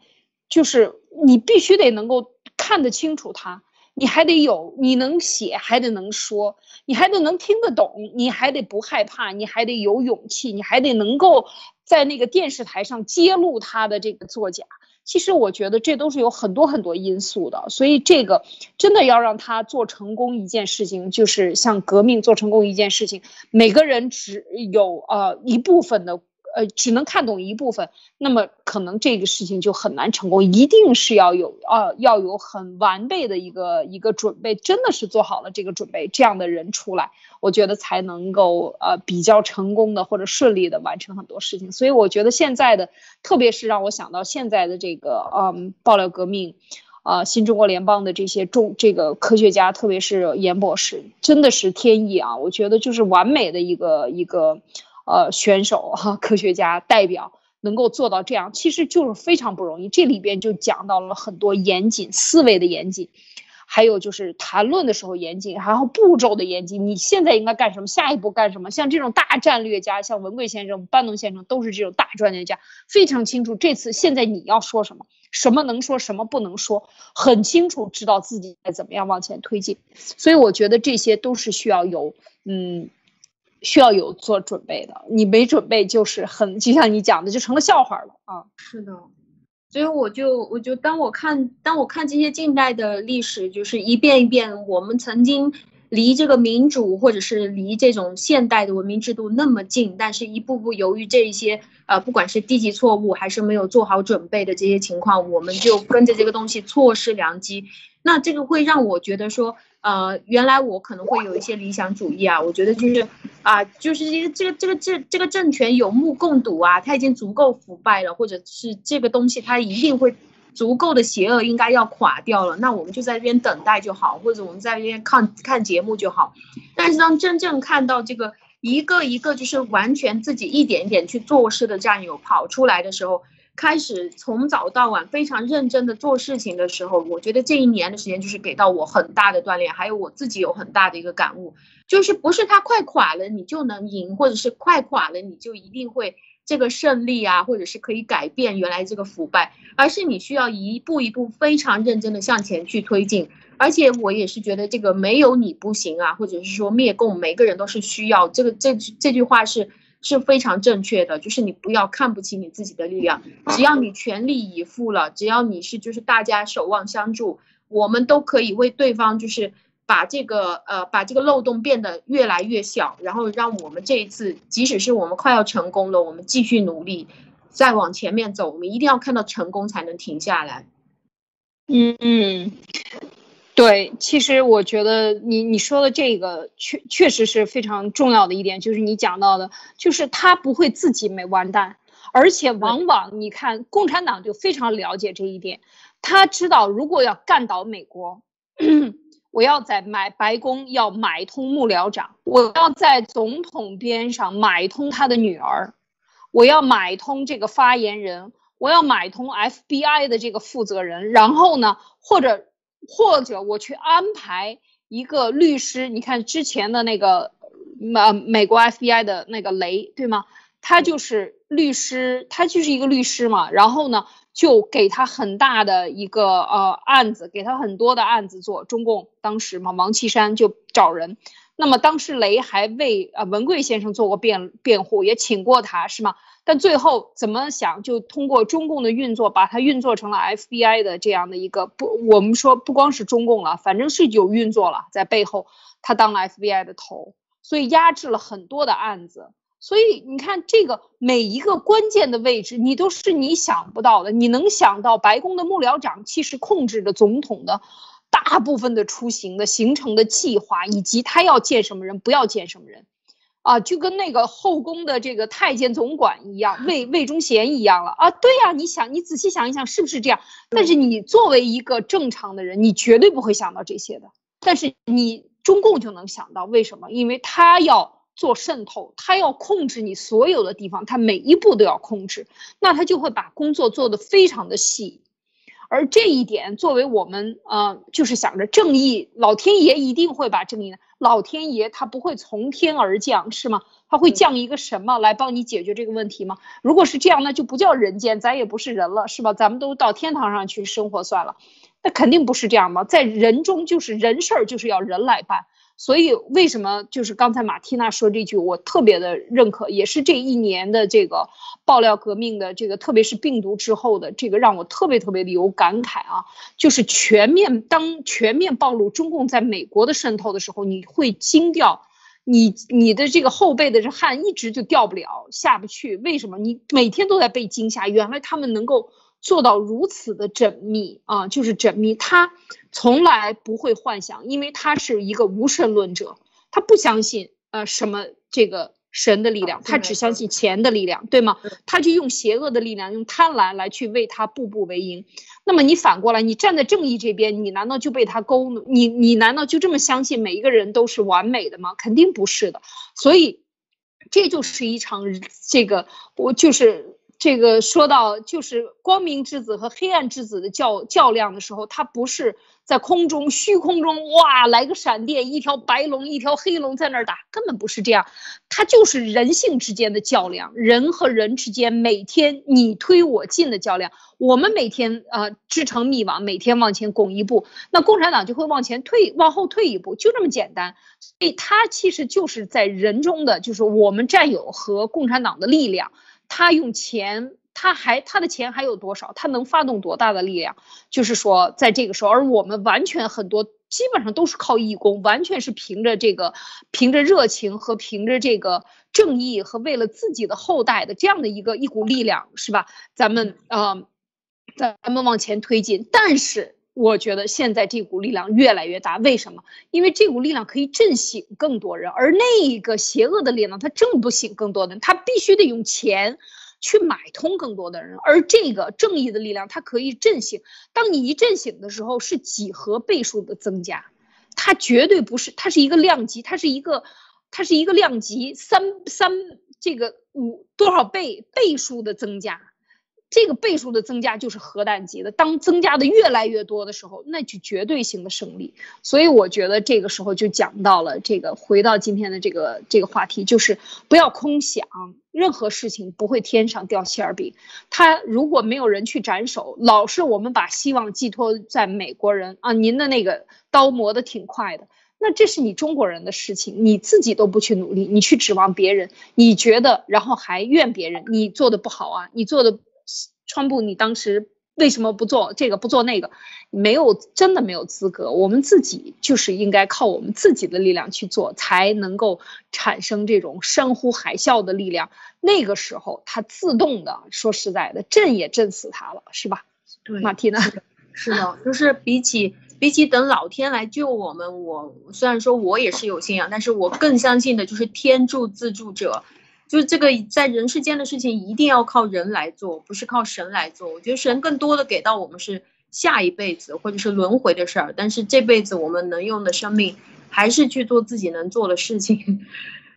Speaker 1: 就是你必须得能够看得清楚他，你还得有你能写，还得能说，你还得能听得懂，你还得不害怕，你还得有勇气，你还得能够在那个电视台上揭露他的这个作假。其实我觉得这都是有很多很多因素的，所以这个真的要让他做成功一件事情，就是像革命做成功一件事情，每个人只有呃一部分的。呃，只能看懂一部分，那么可能这个事情就很难成功。一定是要有啊，要有很完备的一个一个准备，真的是做好了这个准备，这样的人出来，我觉得才能够呃比较成功的或者顺利的完成很多事情。所以我觉得现在的，特别是让我想到现在的这个嗯爆料革命，啊新中国联邦的这些中这个科学家，特别是严博士，真的是天意啊！我觉得就是完美的一个一个。呃，选手哈，科学家代表能够做到这样，其实就是非常不容易。这里边就讲到了很多严谨思维的严谨，还有就是谈论的时候严谨，然后步骤的严谨。你现在应该干什么？下一步干什么？像这种大战略家，像文贵先生、班农先生，都是这种大专家，非常清楚这次现在你要说什么，什么能说，什么不能说，很清楚知道自己该怎么样往前推进。所以我觉得这些都是需要有嗯。需要有做准备的，你没准备就是很，就像你讲的，就成了笑话了啊！
Speaker 2: 是的，所以我就我就当我看当我看这些近代的历史，就是一遍一遍，我们曾经离这个民主或者是离这种现代的文明制度那么近，但是一步步由于这一些呃，不管是低级错误还是没有做好准备的这些情况，我们就跟着这个东西错失良机。那这个会让我觉得说，呃，原来我可能会有一些理想主义啊，我觉得就是啊，就是这个这个这个这这个政权有目共睹啊，他已经足够腐败了，或者是这个东西它一定会足够的邪恶，应该要垮掉了。那我们就在这边等待就好，或者我们在这边看看节目就好。但是当真正看到这个一个一个就是完全自己一点一点去做事的战友跑出来的时候，开始从早到晚非常认真的做事情的时候，我觉得这一年的时间就是给到我很大的锻炼，还有我自己有很大的一个感悟，就是不是他快垮了你就能赢，或者是快垮了你就一定会这个胜利啊，或者是可以改变原来这个腐败，而是你需要一步一步非常认真的向前去推进。而且我也是觉得这个没有你不行啊，或者是说灭共每个人都是需要这个这这句话是。是非常正确的，就是你不要看不起你自己的力量，只要你全力以赴了，只要你是就是大家守望相助，我们都可以为对方就是把这个呃把这个漏洞变得越来越小，然后让我们这一次即使是我们快要成功了，我们继续努力再往前面走，我们一定要看到成功才能停下来。
Speaker 1: 嗯嗯。对，其实我觉得你你说的这个确确实是非常重要的一点，就是你讲到的，就是他不会自己没完蛋，而且往往你看共产党就非常了解这一点，他知道如果要干倒美国，我要在买白宫要买通幕僚长，我要在总统边上买通他的女儿，我要买通这个发言人，我要买通 FBI 的这个负责人，然后呢，或者。或者我去安排一个律师，你看之前的那个美美国 FBI 的那个雷，对吗？他就是律师，他就是一个律师嘛。然后呢，就给他很大的一个呃案子，给他很多的案子做。中共当时嘛，王岐山就找人。那么当时雷还为呃文贵先生做过辩辩护，也请过他，是吗？但最后怎么想，就通过中共的运作，把他运作成了 FBI 的这样的一个不，我们说不光是中共了，反正是有运作了，在背后他当了 FBI 的头，所以压制了很多的案子。所以你看，这个每一个关键的位置，你都是你想不到的。你能想到白宫的幕僚长其实控制着总统的大部分的出行的行程的计划，以及他要见什么人，不要见什么人。啊，就跟那个后宫的这个太监总管一样，魏魏忠贤一样了啊！对呀，你想，你仔细想一想，是不是这样？但是你作为一个正常的人，你绝对不会想到这些的。但是你中共就能想到，为什么？因为他要做渗透，他要控制你所有的地方，他每一步都要控制，那他就会把工作做得非常的细。而这一点，作为我们呃，就是想着正义，老天爷一定会把正义。老天爷他不会从天而降，是吗？他会降一个什么来帮你解决这个问题吗？如果是这样，那就不叫人间，咱也不是人了，是吧？咱们都到天堂上去生活算了。那肯定不是这样嘛，在人中就是人事儿，就是要人来办。所以为什么就是刚才马蒂娜说这句，我特别的认可，也是这一年的这个爆料革命的这个，特别是病毒之后的这个，让我特别特别的有感慨啊！就是全面当全面暴露中共在美国的渗透的时候，你会惊掉，你你的这个后背的这汗一直就掉不了下不去，为什么？你每天都在被惊吓，原来他们能够。做到如此的缜密啊，就是缜密。他从来不会幻想，因为他是一个无神论者，他不相信呃什么这个神的力量，他只相信钱的力量，对吗？他就用邪恶的力量，用贪婪来去为他步步为营。那么你反过来，你站在正义这边，你难道就被他勾？你你难道就这么相信每一个人都是完美的吗？肯定不是的。所以这就是一场这个我就是。这个说到就是光明之子和黑暗之子的较较量的时候，他不是在空中虚空中哇来个闪电，一条白龙一条黑龙在那儿打，根本不是这样，他就是人性之间的较量，人和人之间每天你推我进的较量。我们每天呃织成密网，每天往前拱一步，那共产党就会往前退往后退一步，就这么简单。所以他其实就是在人中的就是我们战友和共产党的力量。他用钱他还他的钱还有多少？他能发动多大的力量？就是说，在这个时候，而我们完全很多基本上都是靠义工，完全是凭着这个，凭着热情和凭着这个正义和为了自己的后代的这样的一个一股力量，是吧？咱们啊，咱们往前推进。但是。我觉得现在这股力量越来越大，为什么？因为这股力量可以震醒更多人，而那一个邪恶的力量它震不醒更多的人，它必须得用钱去买通更多的人，而这个正义的力量它可以震醒。当你一震醒的时候，是几何倍数的增加，它绝对不是，它是一个量级，它是一个，它是一个量级，三三这个五多少倍倍数的增加。这个倍数的增加就是核弹级的，当增加的越来越多的时候，那就绝对性的胜利。所以我觉得这个时候就讲到了这个，回到今天的这个这个话题，就是不要空想，任何事情不会天上掉馅儿饼。他如果没有人去斩首，老是我们把希望寄托在美国人啊，您的那个刀磨得挺快的，那这是你中国人的事情，你自己都不去努力，你去指望别人，你觉得然后还怨别人，你做的不好啊，你做的。川普，你当时为什么不做这个不做那个？没有，真的没有资格。我们自己就是应该靠我们自己的力量去做，才能够产生这种山呼海啸的力量。那个时候，它自动的，说实在的，震也震死他了，是吧？
Speaker 2: 对，
Speaker 1: 马蒂娜，
Speaker 2: 是的，就是比起比起等老天来救我们，我虽然说我也是有信仰，但是我更相信的就是天助自助者。就是这个在人世间的事情一定要靠人来做，不是靠神来做。我觉得神更多的给到我们是下一辈子或者是轮回的事儿，但是这辈子我们能用的生命还是去做自己能做的事情。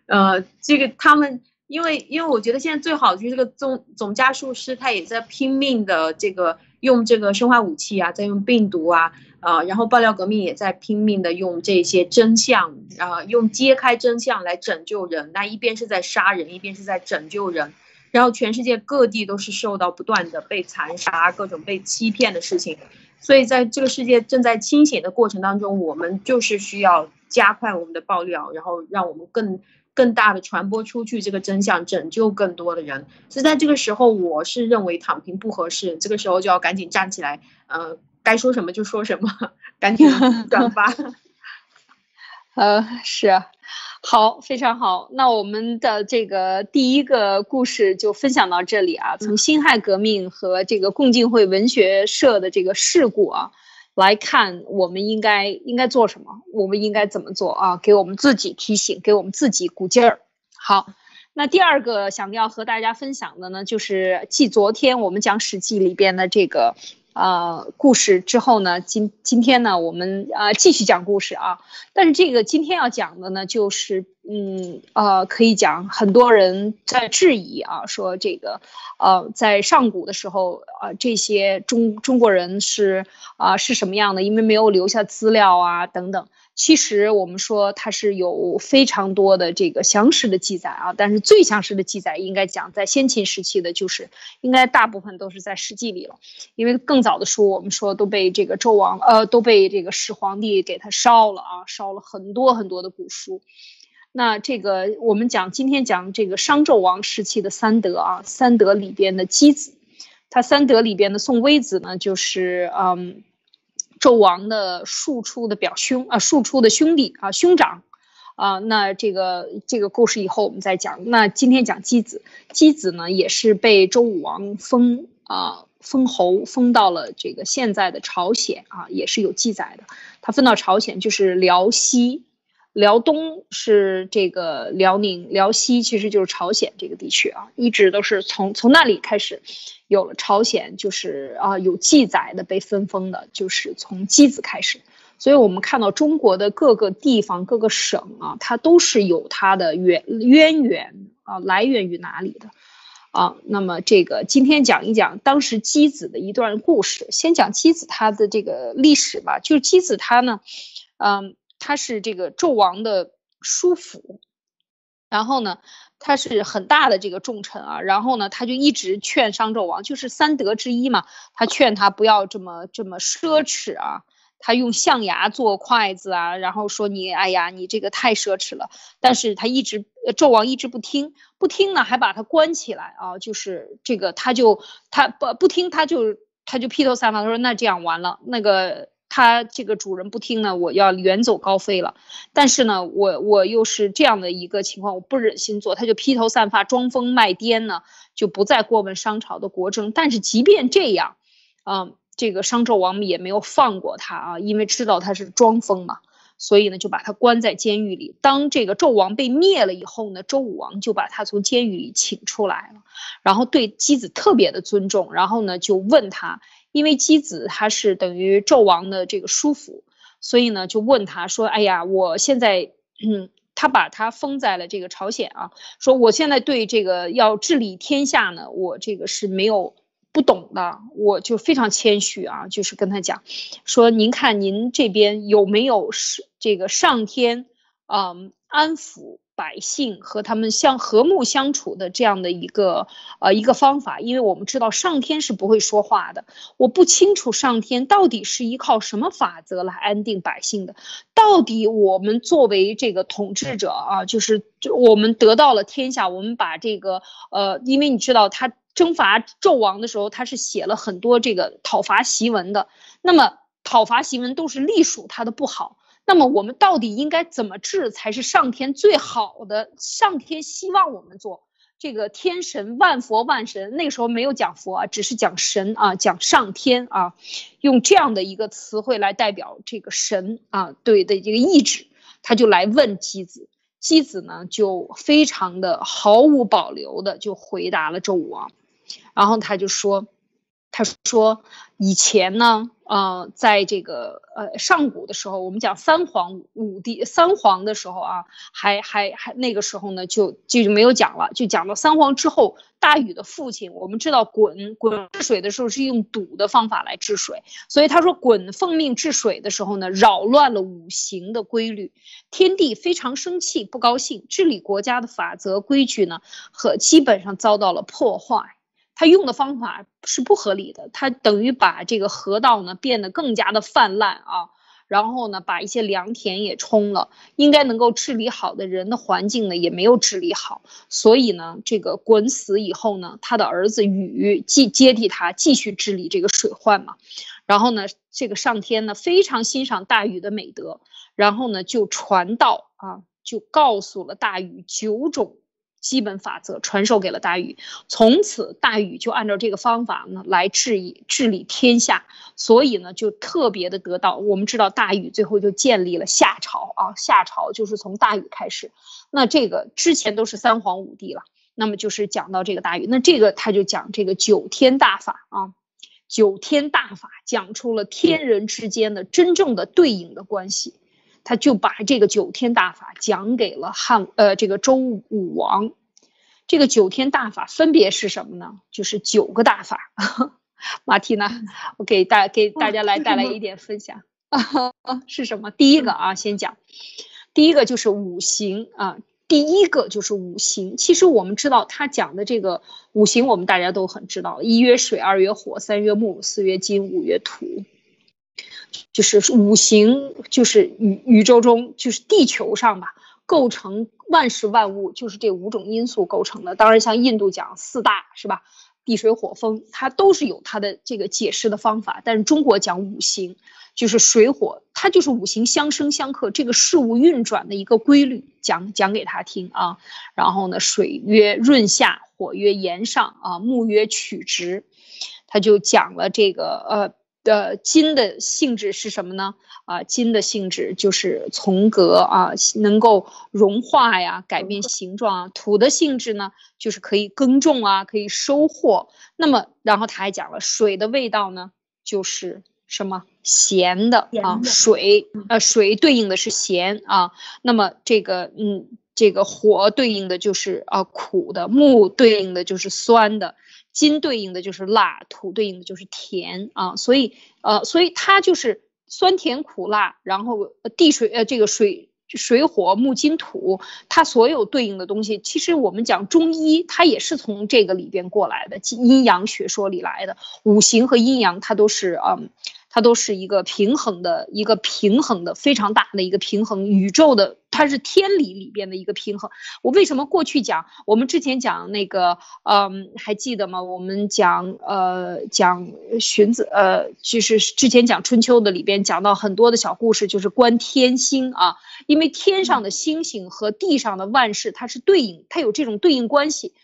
Speaker 2: 呃，这个他们因为因为我觉得现在最好就是这个总总加速师他也在拼命的这个用这个生化武器啊，在用病毒啊。啊，然后爆料革命也在拼命的用这些真相，啊，用揭开真相来拯救人。那一边是在杀人，一边是在拯救人。然后全世界各地都是受到不断的被残杀、各种被欺骗的事情。所以在这个世界正在清醒的过程当中，我们就是需要加快我们的爆料，然后让我们更更大的传播出去这个真相，拯救更多的人。所以在这个时候，我是认为躺平不合适，这个时候就要赶紧站起来，呃。该说什么就说什么，赶紧 转发。
Speaker 1: 呃，是，好，非常好。那我们的这个第一个故事就分享到这里啊。从辛亥革命和这个共进会文学社的这个事故啊来看，我们应该应该做什么？我们应该怎么做啊？给我们自己提醒，给我们自己鼓劲儿。好，那第二个想要和大家分享的呢，就是继昨天我们讲《史记》里边的这个。啊，故事之后呢，今今天呢，我们啊继续讲故事啊。但是这个今天要讲的呢，就是嗯呃，可以讲很多人在质疑啊，说这个呃，在上古的时候啊，这些中中国人是啊是什么样的？因为没有留下资料啊等等。其实我们说它是有非常多的这个详实的记载啊，但是最详实的记载应该讲在先秦时期的，就是应该大部分都是在《史记》里了，因为更早的书我们说都被这个纣王呃都被这个始皇帝给他烧了啊，烧了很多很多的古书。那这个我们讲今天讲这个商纣王时期的三德啊，三德里边的箕子，他三德里边的宋微子呢，就是嗯。纣王的庶出的表兄啊，庶出的兄弟啊，兄长，啊，那这个这个故事以后我们再讲。那今天讲箕子，箕子呢也是被周武王封啊封侯，封到了这个现在的朝鲜啊，也是有记载的。他分到朝鲜就是辽西。辽东是这个辽宁，辽西其实就是朝鲜这个地区啊，一直都是从从那里开始，有了朝鲜，就是啊有记载的被分封的，就是从箕子开始。所以我们看到中国的各个地方、各个省啊，它都是有它的渊渊源啊，来源于哪里的啊？那么这个今天讲一讲当时箕子的一段故事。先讲箕子他的这个历史吧，就是箕子他呢，嗯。他是这个纣王的叔父，然后呢，他是很大的这个重臣啊，然后呢，他就一直劝商纣王，就是三德之一嘛，他劝他不要这么这么奢侈啊，他用象牙做筷子啊，然后说你，哎呀，你这个太奢侈了。但是他一直，纣王一直不听，不听呢，还把他关起来啊，就是这个，他就他不不听，他就他就披头散发，他说那这样完了，那个他这个主人不听呢，我要远走高飞了。但是呢，我我又是这样的一个情况，我不忍心做，他就披头散发，装疯卖癫呢，就不再过问商朝的国政。但是即便这样，嗯。这个商纣王也没有放过他啊，因为知道他是装疯嘛，所以呢就把他关在监狱里。当这个纣王被灭了以后呢，周武王就把他从监狱里请出来了，然后对姬子特别的尊重，然后呢就问他，因为姬子他是等于纣王的这个叔父，所以呢就问他说：“哎呀，我现在，嗯，他把他封在了这个朝鲜啊，说我现在对这个要治理天下呢，我这个是没有。”不懂的，我就非常谦虚啊，就是跟他讲，说您看您这边有没有是这个上天，嗯，安抚百姓和他们相和睦相处的这样的一个呃一个方法？因为我们知道上天是不会说话的，我不清楚上天到底是依靠什么法则来安定百姓的，到底我们作为这个统治者啊，就是就我们得到了天下，我们把这个呃，因为你知道他。征伐纣王的时候，他是写了很多这个讨伐檄文的。那么讨伐檄文都是隶属他的不好。那么我们到底应该怎么治才是上天最好的？上天希望我们做这个天神万佛万神，那个时候没有讲佛啊，只是讲神啊，讲上天啊，用这样的一个词汇来代表这个神啊对的这个意志，他就来问姬子。姬子呢就非常的毫无保留的就回答了纣武王。然后他就说，他说以前呢，呃，在这个呃上古的时候，我们讲三皇五帝三皇的时候啊，还还还那个时候呢，就就就没有讲了，就讲到三皇之后，大禹的父亲，我们知道鲧鲧治水的时候是用堵的方法来治水，所以他说鲧奉命治水的时候呢，扰乱了五行的规律，天地非常生气不高兴，治理国家的法则规矩呢和基本上遭到了破坏。他用的方法是不合理的，他等于把这个河道呢变得更加的泛滥啊，然后呢把一些良田也冲了，应该能够治理好的人的环境呢也没有治理好，所以呢这个鲧死以后呢，他的儿子禹继接替他继续治理这个水患嘛，然后呢这个上天呢非常欣赏大禹的美德，然后呢就传道啊，就告诉了大禹九种。基本法则传授给了大禹，从此大禹就按照这个方法呢来治理治理天下，所以呢就特别的得到。我们知道大禹最后就建立了夏朝啊，夏朝就是从大禹开始。那这个之前都是三皇五帝了，那么就是讲到这个大禹，那这个他就讲这个九天大法啊，九天大法讲出了天人之间的真正的对应的关系。他就把这个九天大法讲给了汉呃这个周武王，这个九天大法分别是什么呢？就是九个大法。马蒂娜，我给大给大家来带来一点分享啊 是什么？第一个啊，先讲，第一个就是五行啊，第一个就是五行。其实我们知道他讲的这个五行，我们大家都很知道，一曰水，二曰火，三曰木，四曰金，五曰土。就是五行，就是宇宇宙中，就是地球上吧，构成万事万物，就是这五种因素构成的。当然，像印度讲四大是吧？地水火风，它都是有它的这个解释的方法。但是中国讲五行，就是水火，它就是五行相生相克，这个事物运转的一个规律，讲讲给他听啊。然后呢，水曰润下，火曰炎上啊，木曰曲直，他就讲了这个呃。的金的性质是什么呢？啊，金的性质就是从革啊，能够融化呀，改变形状啊。土的性质呢，就是可以耕种啊，可以收获。那么，然后他还讲了水的味道呢，就是什么咸的啊，水呃，水对应的是咸啊。那么这个嗯，这个火对应的就是啊苦的，木对应的就是酸的。金对应的就是辣，土对应的就是甜啊，所以呃，所以它就是酸甜苦辣，然后地水呃这个水水火木金土，它所有对应的东西，其实我们讲中医，它也是从这个里边过来的，阴阳学说里来的，五行和阴阳它都是嗯，它都是一个平衡的一个平衡的非常大的一个平衡，宇宙的它是天理里边的一个平衡。我为什么过去讲我们之前讲那个嗯还记得吗？我们讲呃讲荀子呃就是之前讲春秋的里边讲到很多的小故事，就是观天星啊，因为天上的星星和地上的万事它是对应，它有这种对应关系。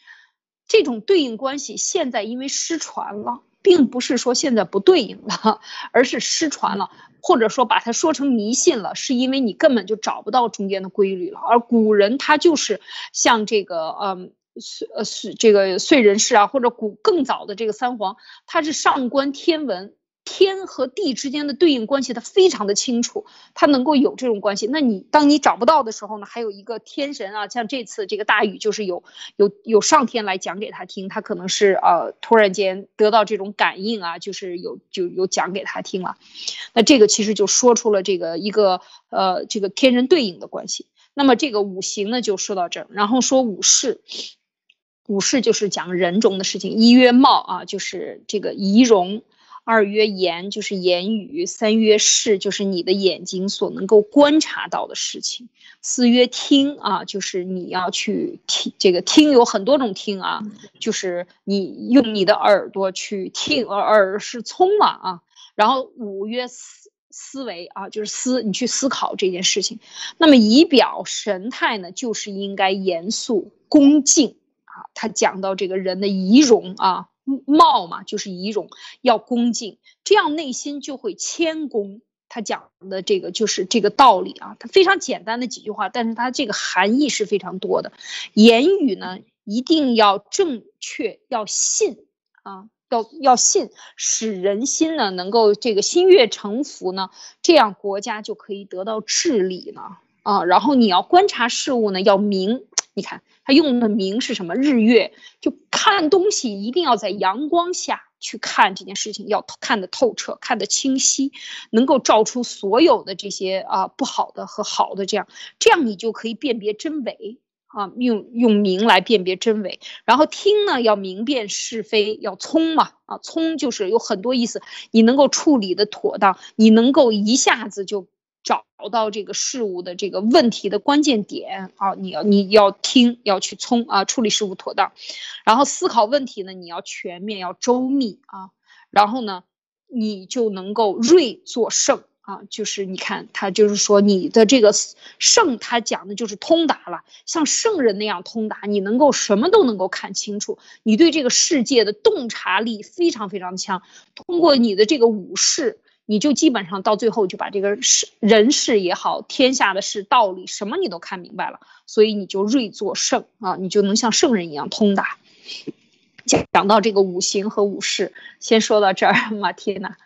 Speaker 1: 这种对应关系现在因为失传了，并不是说现在不对应了，而是失传了，或者说把它说成迷信了，是因为你根本就找不到中间的规律了。而古人他就是像这个，嗯，呃这个燧人氏啊，或者古更早的这个三皇，他是上观天文。天和地之间的对应关系，他非常的清楚，他能够有这种关系。那你当你找不到的时候呢？还有一个天神啊，像这次这个大禹，就是有有有上天来讲给他听，他可能是呃突然间得到这种感应啊，就是有就有讲给他听了。那这个其实就说出了这个一个呃这个天人对应的关系。那么这个五行呢就说到这儿，然后说五事，五事就是讲人中的事情。一曰貌啊，就是这个仪容。二曰言，就是言语；三曰视，就是你的眼睛所能够观察到的事情；四曰听，啊，就是你要去听。这个听有很多种听啊，就是你用你的耳朵去听，耳耳是聪嘛啊。然后五曰思，思维啊，就是思，你去思考这件事情。那么仪表神态呢，就是应该严肃恭敬啊。他讲到这个人的仪容啊。貌嘛，就是仪容要恭敬，这样内心就会谦恭。他讲的这个就是这个道理啊，他非常简单的几句话，但是他这个含义是非常多的。言语呢，一定要正确，要信啊，要要信，使人心呢能够这个心悦诚服呢，这样国家就可以得到治理呢啊。然后你要观察事物呢，要明，你看。他用的明是什么？日月就看东西一定要在阳光下去看这件事情，要看得透彻，看得清晰，能够照出所有的这些啊不好的和好的，这样这样你就可以辨别真伪啊，用用明来辨别真伪。然后听呢，要明辨是非，要聪嘛啊，聪就是有很多意思，你能够处理的妥当，你能够一下子就。找到这个事物的这个问题的关键点啊，你要你要听，要去聪啊，处理事物妥当，然后思考问题呢，你要全面，要周密啊，然后呢，你就能够锐作胜啊，就是你看他就是说你的这个胜，他讲的就是通达了，像圣人那样通达，你能够什么都能够看清楚，你对这个世界的洞察力非常非常强，通过你的这个武士。你就基本上到最后就把这个事人事也好，天下的事道理什么你都看明白了，所以你就睿作圣啊，你就能像圣人一样通达。讲讲到这个五行和五事，先说到这儿。马天娜，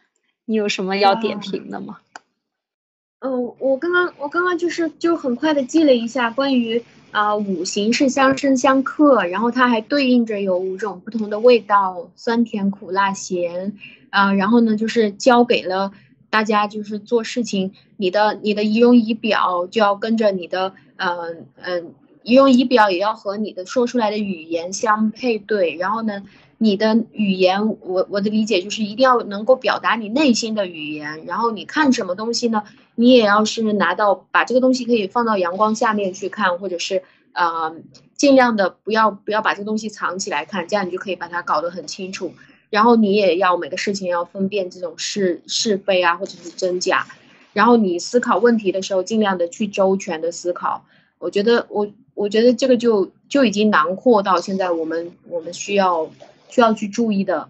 Speaker 1: 你有什么要点评的吗？
Speaker 2: 嗯，我刚刚我刚刚就是就很快的记了一下关于啊五行是相生相克，然后它还对应着有五种不同的味道，酸甜苦辣咸。啊，然后呢，就是教给了大家，就是做事情，你的你的仪容仪表就要跟着你的，嗯嗯，仪容仪表也要和你的说出来的语言相配对。然后呢，你的语言，我我的理解就是一定要能够表达你内心的语言。然后你看什么东西呢？你也要是拿到把这个东西可以放到阳光下面去看，或者是呃，尽量的不要不要把这个东西藏起来看，这样你就可以把它搞得很清楚。然后你也要每个事情要分辨这种是是非啊，或者是真假。然后你思考问题的时候，尽量的去周全的思考。我觉得我我觉得这个就就已经囊括到现在我们我们需要需要去注意的。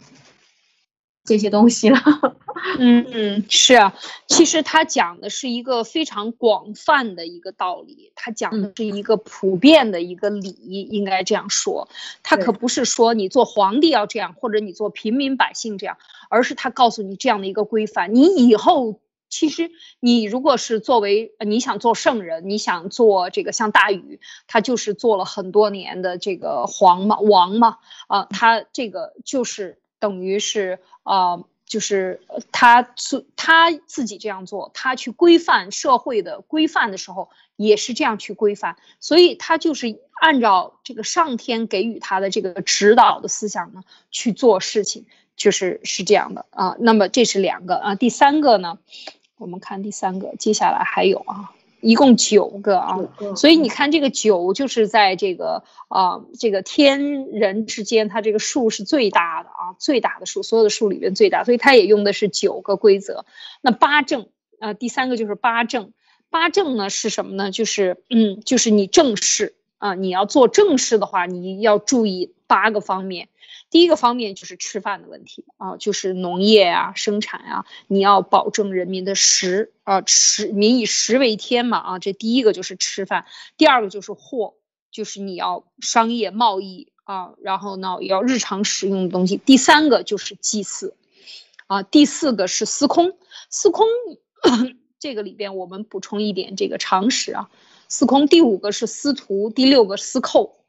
Speaker 2: 这些东西了，
Speaker 1: 嗯嗯，是啊，其实他讲的是一个非常广泛的一个道理，他讲的是一个普遍的一个理，应该这样说，他可不是说你做皇帝要这样，或者你做平民百姓这样，而是他告诉你这样的一个规范，你以后其实你如果是作为你想做圣人，你想做这个像大禹，他就是做了很多年的这个皇嘛王嘛，啊，他这个就是。等于是啊，就是他自他自己这样做，他去规范社会的规范的时候，也是这样去规范，所以他就是按照这个上天给予他的这个指导的思想呢去做事情。就是是这样的啊。那么这是两个啊，第三个呢，我们看第三个，接下来还有啊。一共九个啊，所以你看这个九就是在这个啊这个天人之间，它这个数是最大的啊，最大的数，所有的数里边最大，所以它也用的是九个规则。那八正啊，第三个就是八正，八正呢是什么呢？就是嗯，就是你正事啊，你要做正事的话，你要注意八个方面。第一个方面就是吃饭的问题啊，就是农业啊、生产啊，你要保证人民的食啊，食民以食为天嘛啊，这第一个就是吃饭。第二个就是货，就是你要商业贸易啊，然后呢要日常使用的东西。第三个就是祭祀啊，第四个是司空，司空这个里边我们补充一点这个常识啊，司空。第五个是司徒，第六个司寇，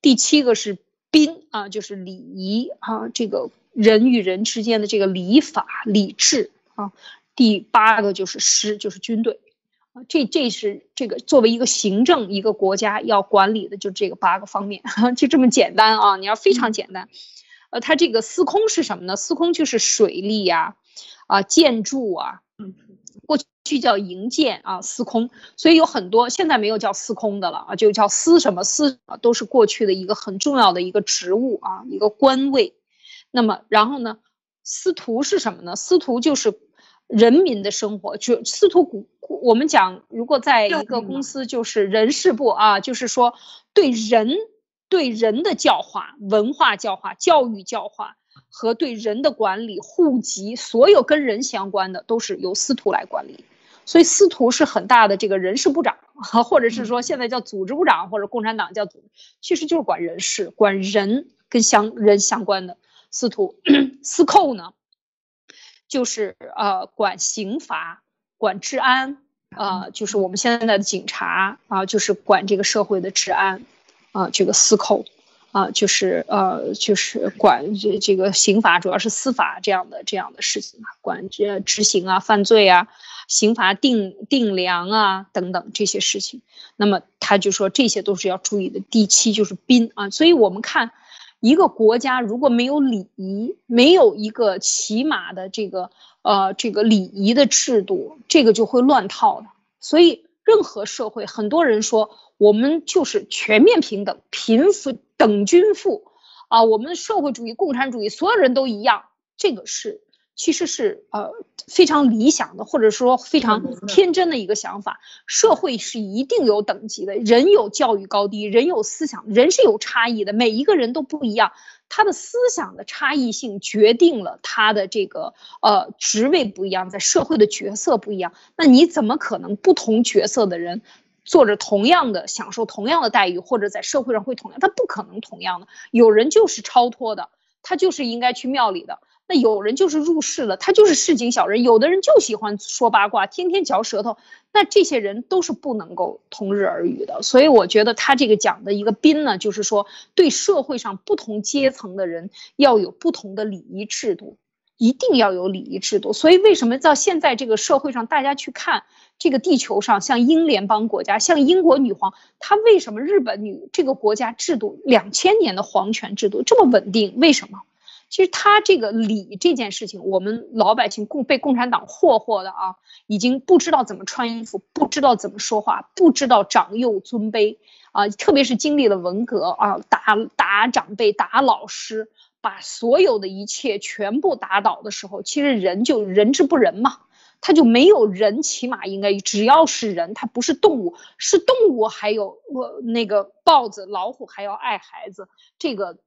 Speaker 1: 第七个是。宾啊，就是礼仪啊，这个人与人之间的这个礼法礼制啊。第八个就是师，就是军队啊。这这是这个作为一个行政一个国家要管理的，就这个八个方面，就这么简单啊。你要非常简单，呃，它这个司空是什么呢？司空就是水利呀，啊，建筑啊，过去。叫营建啊，司空，所以有很多现在没有叫司空的了啊，就叫司什么司啊，都是过去的一个很重要的一个职务啊，一个官位。那么然后呢，司徒是什么呢？司徒就是人民的生活，就司徒古我们讲，如果在一个公司就是人事部啊，就是说对人对人的教化、文化教化、教育教化。和对人的管理、户籍，所有跟人相关的都是由司徒来管理，所以司徒是很大的这个人事部长，或者是说现在叫组织部长，或者共产党叫组，其实就是管人事、管人跟相人相关的司徒。司寇呢，就是呃管刑罚、管治安，啊，就是我们现在的警察啊，就是管这个社会的治安，啊，这个司寇。啊，就是呃，就是管这这个刑法，主要是司法这样的这样的事情嘛，管这执行啊，犯罪啊，刑罚定定量啊等等这些事情。那么他就说这些都是要注意的。第七就是宾啊，所以我们看一个国家如果没有礼仪，没有一个起码的这个呃这个礼仪的制度，这个就会乱套的。所以任何社会，很多人说我们就是全面平等，贫富。等均富，啊，我们社会主义、共产主义，所有人都一样，这个是其实是呃非常理想的，或者说非常天真的一个想法。社会是一定有等级的，人有教育高低，人有思想，人是有差异的，每一个人都不一样，他的思想的差异性决定了他的这个呃职位不一样，在社会的角色不一样。那你怎么可能不同角色的人？做着同样的享受同样的待遇，或者在社会上会同样，他不可能同样的。有人就是超脱的，他就是应该去庙里的；那有人就是入世了，他就是市井小人。有的人就喜欢说八卦，天天嚼舌头，那这些人都是不能够同日而语的。所以我觉得他这个讲的一个宾呢，就是说对社会上不同阶层的人要有不同的礼仪制度。一定要有礼仪制度，所以为什么到现在这个社会上，大家去看这个地球上，像英联邦国家，像英国女皇，她为什么日本女这个国家制度两千年的皇权制度这么稳定？为什么？其实她这个礼这件事情，我们老百姓共被共产党霍霍的啊，已经不知道怎么穿衣服，不知道怎么说话，不知道长幼尊卑啊，特别是经历了文革啊，打打长辈，打老师。把所有的一切全部打倒的时候，其实人就人之不仁嘛，他就没有人，起码应该只要是人，他不是动物，是动物还有我那个豹子、老虎还要爱孩子，这个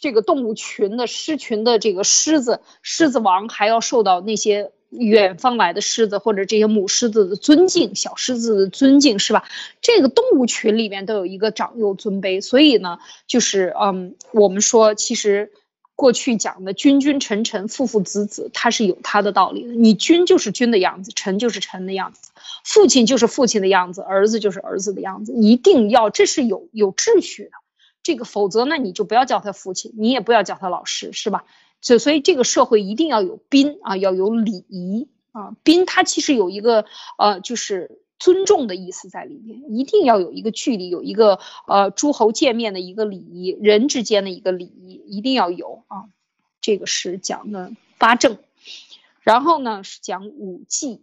Speaker 1: 这个动物群的狮群的这个狮子，狮子王还要受到那些远方来的狮子或者这些母狮子的尊敬，小狮子的尊敬是吧？这个动物群里面都有一个长幼尊卑，所以呢，就是嗯，我们说其实。过去讲的君君臣臣父父子子，它是有它的道理的。你君就是君的样子，臣就是臣的样子，父亲就是父亲的样子，儿子就是儿子的样子，一定要这是有有秩序的。这个否则呢，你就不要叫他父亲，你也不要叫他老师，是吧？所所以这个社会一定要有宾啊，要有礼仪啊。宾它其实有一个呃，就是。尊重的意思在里面，一定要有一个距离，有一个呃诸侯见面的一个礼仪，人之间的一个礼仪，一定要有啊。这个是讲的八正，然后呢是讲五季。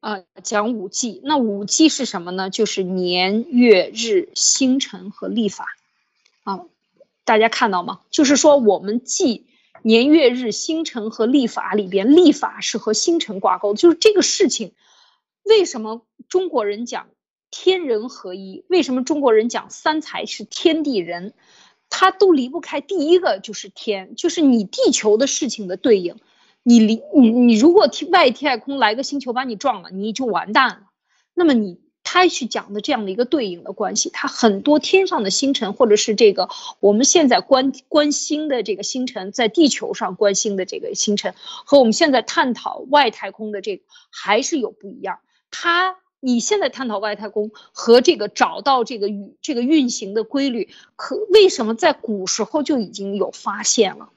Speaker 1: 啊，讲五季，那五季是什么呢？就是年月日星辰和历法，啊，大家看到吗？就是说我们记年月日星辰和历法里边，历法是和星辰挂钩，就是这个事情，为什么中国人讲天人合一？为什么中国人讲三才是天地人？它都离不开第一个就是天，就是你地球的事情的对应。你离你你如果天外太空来个星球把你撞了，你就完蛋了。那么你他去讲的这样的一个对应的关系，它很多天上的星辰，或者是这个我们现在观观星的这个星辰，在地球上观星的这个星辰，和我们现在探讨外太空的这个还是有不一样。它你现在探讨外太空和这个找到这个宇这个运行的规律，可为什么在古时候就已经有发现了？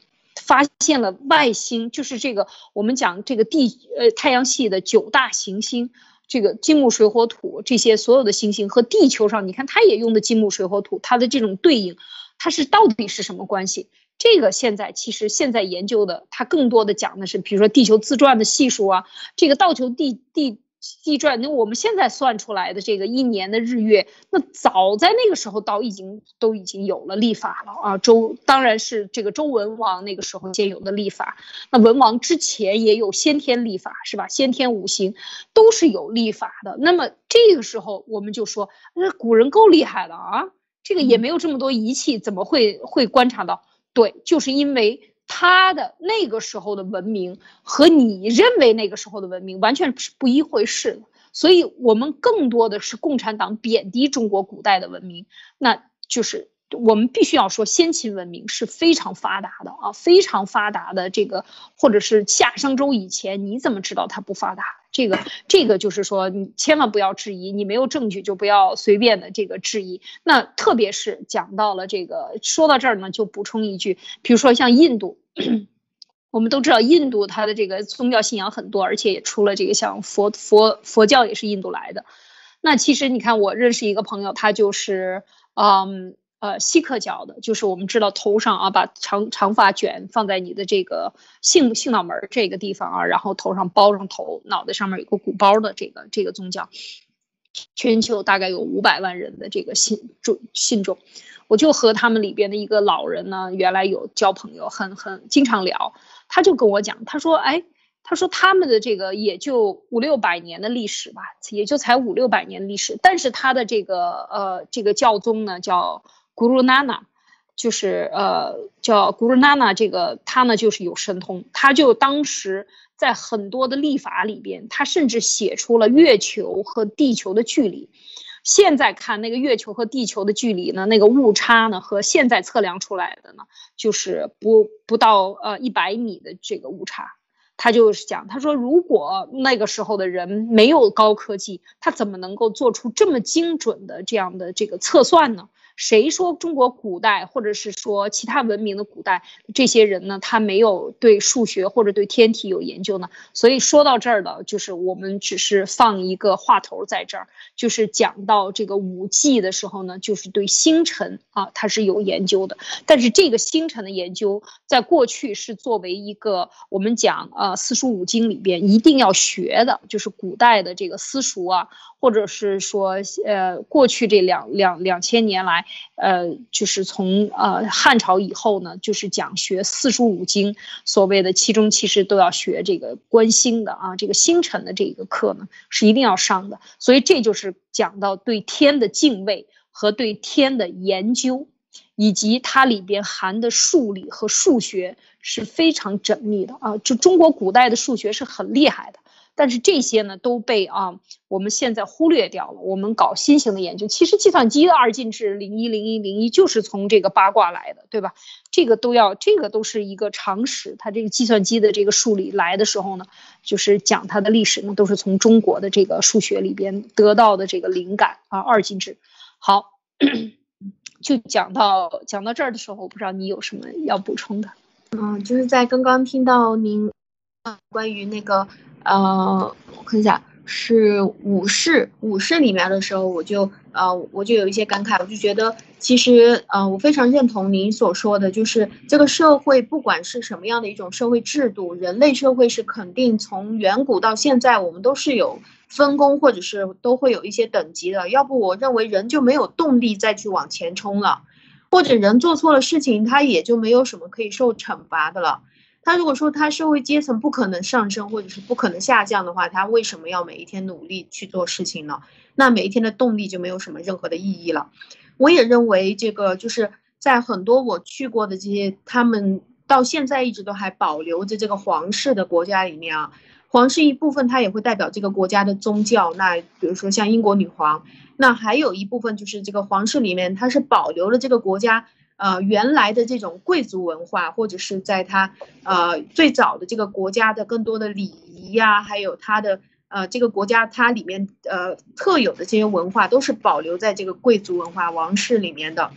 Speaker 1: 发现了外星，就是这个我们讲这个地呃太阳系的九大行星，这个金木水火土这些所有的行星和地球上，你看它也用的金木水火土，它的这种对应，它是到底是什么关系？这个现在其实现在研究的，它更多的讲的是，比如说地球自转的系数啊，这个倒球地地。地转，那我们现在算出来的这个一年的日月，那早在那个时候都已经都已经有了历法了啊。周当然是这个周文王那个时候先有的历法，那文王之前也有先天历法是吧？先天五行都是有历法的。那么这个时候我们就说，那古人够厉害的啊，这个也没有这么多仪器，怎么会会观察到？对，就是因为。他的那个时候的文明和你认为那个时候的文明完全是不一回事的，所以我们更多的是共产党贬低中国古代的文明，那就是。我们必须要说，先秦文明是非常发达的啊，非常发达的。这个或者是夏商周以前，你怎么知道它不发达？这个这个就是说，你千万不要质疑，你没有证据就不要随便的这个质疑。那特别是讲到了这个，说到这儿呢，就补充一句，比如说像印度，我们都知道印度它的这个宗教信仰很多，而且也出了这个像佛佛佛教也是印度来的。那其实你看，我认识一个朋友，他就是嗯。呃，锡克教的，就是我们知道头上啊，把长长发卷放在你的这个性性脑门这个地方啊，然后头上包上头，脑袋上面有个鼓包的这个这个宗教，全球大概有五百万人的这个信众信众，我就和他们里边的一个老人呢，原来有交朋友，很很经常聊，他就跟我讲，他说，哎，他说他们的这个也就五六百年的历史吧，也就才五六百年历史，但是他的这个呃这个教宗呢叫。古鲁娜娜，就是呃叫古鲁娜娜，这个他呢就是有神通，他就当时在很多的历法里边，他甚至写出了月球和地球的距离。现在看那个月球和地球的距离呢，那个误差呢和现在测量出来的呢，就是不不到呃一百米的这个误差。他就是讲，他说如果那个时候的人没有高科技，他怎么能够做出这么精准的这样的这个测算呢？谁说中国古代，或者是说其他文明的古代这些人呢？他没有对数学或者对天体有研究呢？所以说到这儿的，就是我们只是放一个话头在这儿，就是讲到这个五季的时候呢，就是对星辰啊，它是有研究的。但是这个星辰的研究，在过去是作为一个我们讲呃四书五经里边一定要学的，就是古代的这个私塾啊。或者是说，呃，过去这两两两千年来，呃，就是从呃汉朝以后呢，就是讲学四书五经，所谓的其中其实都要学这个观星的啊，这个星辰的这个课呢是一定要上的。所以这就是讲到对天的敬畏和对天的研究，以及它里边含的数理和数学是非常缜密的啊。就中国古代的数学是很厉害的。但是这些呢都被啊我们现在忽略掉了。我们搞新型的研究，其实计算机的二进制零一零一零一就是从这个八卦来的，对吧？这个都要，这个都是一个常识。它这个计算机的这个数理来的时候呢，就是讲它的历史呢，都是从中国的这个数学里边得到的这个灵感啊。二进制，好，就讲到讲到这儿的时候，我不知道你有什么要补充的。
Speaker 2: 嗯，就是在刚刚听到您关于那个。呃，我看一下，是武士，武士里面的时候，我就呃我就有一些感慨，我就觉得其实呃我非常认同您所说的，就是这个社会不管是什么样的一种社会制度，人类社会是肯定从远古到现在，我们都是有分工或者是都会有一些等级的，要不我认为人就没有动力再去往前冲了，或者人做错了事情，他也就没有什么可以受惩罚的了。他如果说他社会阶层不可能上升或者是不可能下降的话，他为什么要每一天努力去做事情呢？那每一天的动力就没有什么任何的意义了。我也认为这个就是在很多我去过的这些，他们到现在一直都还保留着这个皇室的国家里面啊，皇室一部分它也会代表这个国家的宗教。那比如说像英国女皇，那还有一部分就是这个皇室里面它是保留了这个国家。呃，原来的这种贵族文化，或者是在它呃最早的这个国家的更多的礼仪呀，还有它的呃这个国家它里面呃特有的这些文化，都是保留在这个贵族文化王室里面的。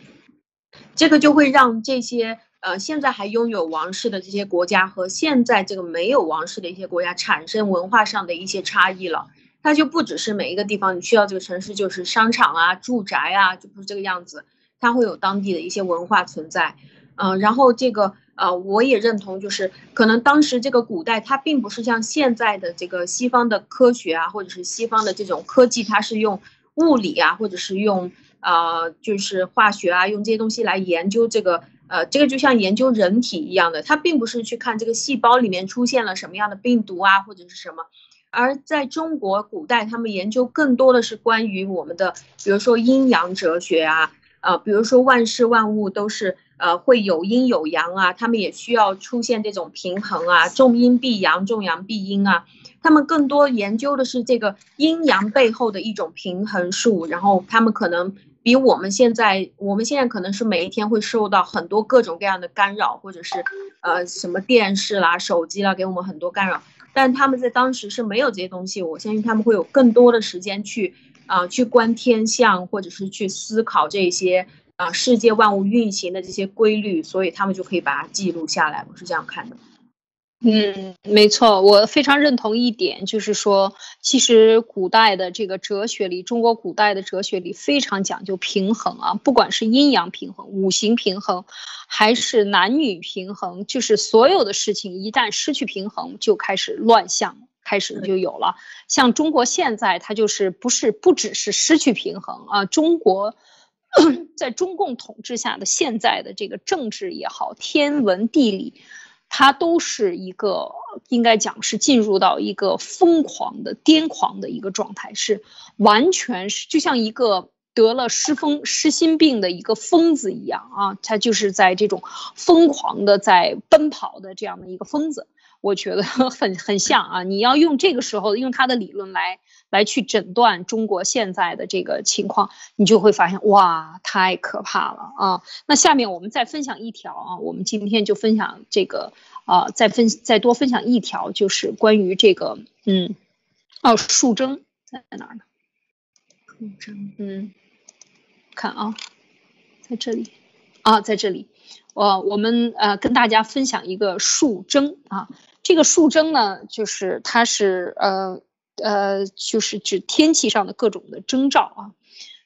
Speaker 2: 这个就会让这些呃现在还拥有王室的这些国家和现在这个没有王室的一些国家产生文化上的一些差异了。它就不只是每一个地方你去到这个城市就是商场啊、住宅啊，就不是这个样子。它会有当地的一些文化存在，嗯，然后这个呃，我也认同，就是可能当时这个古代它并不是像现在的这个西方的科学啊，或者是西方的这种科技，它是用物理啊，或者是用呃就是化学啊，用这些东西来研究这个呃这个就像研究人体一样的，它并不是去看这个细胞里面出现了什么样的病毒啊，或者是什么，而在中国古代，他们研究更多的是关于我们的，比如说阴阳哲学啊。呃，比如说万事万物都是呃会有阴有阳啊，他们也需要出现这种平衡啊，重阴必阳，重阳必阴啊。他们更多研究的是这个阴阳背后的一种平衡术，然后他们可能比我们现在，我们现在可能是每一天会受到很多各种各样的干扰，或者是呃什么电视啦、手机啦给我们很多干扰，但他们在当时是没有这些东西，我相信他们会有更多的时间去。啊，去观天象，或者是去思考这些啊世界万物运行的这些规律，所以他们就可以把它记录下来。我是这样看的。
Speaker 1: 嗯，没错，我非常认同一点，就是说，其实古代的这个哲学里，中国古代的哲学里非常讲究平衡啊，不管是阴阳平衡、五行平衡，还是男女平衡，就是所有的事情一旦失去平衡，就开始乱象。开始就有了，像中国现在，它就是不是不只是失去平衡啊。中国 在中共统治下的现在的这个政治也好，天文地理，它都是一个应该讲是进入到一个疯狂的癫狂的一个状态，是完全是就像一个得了失疯失心病的一个疯子一样啊，他就是在这种疯狂的在奔跑的这样的一个疯子。我觉得 很很像啊！你要用这个时候用他的理论来来去诊断中国现在的这个情况，你就会发现哇，太可怕了啊！那下面我们再分享一条啊，我们今天就分享这个啊，再分再多分享一条，就是关于这个嗯，哦，树征在哪儿呢？嗯，看啊，在这里啊，在这里，我我们呃跟大家分享一个树征啊。这个数征呢，就是它是呃呃，就是指天气上的各种的征兆啊。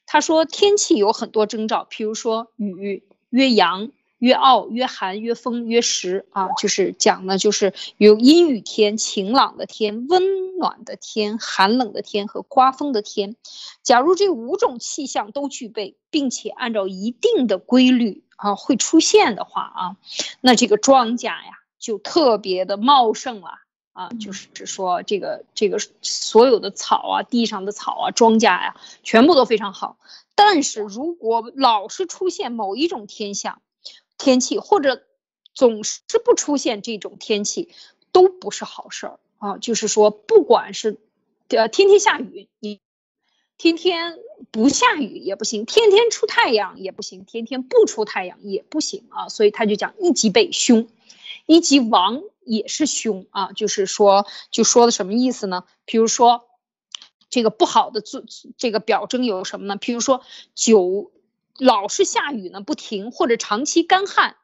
Speaker 1: 他说天气有很多征兆，譬如说雨曰阳，曰傲，曰寒，曰风，曰时啊，就是讲的就是有阴雨天、晴朗的天、温暖的天、寒冷的天和刮风的天。假如这五种气象都具备，并且按照一定的规律啊会出现的话啊，那这个庄稼呀。就特别的茂盛了啊，就是说这个这个所有的草啊，地上的草啊，庄稼呀，全部都非常好。但是如果老是出现某一种天象、天气，或者总是不出现这种天气，都不是好事儿啊。就是说，不管是呃天天下雨，你天天不下雨也不行，天天出太阳也不行，天天不出太阳也不行啊。所以他就讲一吉备凶。一级王也是凶啊，就是说，就说的什么意思呢？比如说，这个不好的做这个表征有什么呢？比如说，久老是下雨呢不停，或者长期干旱，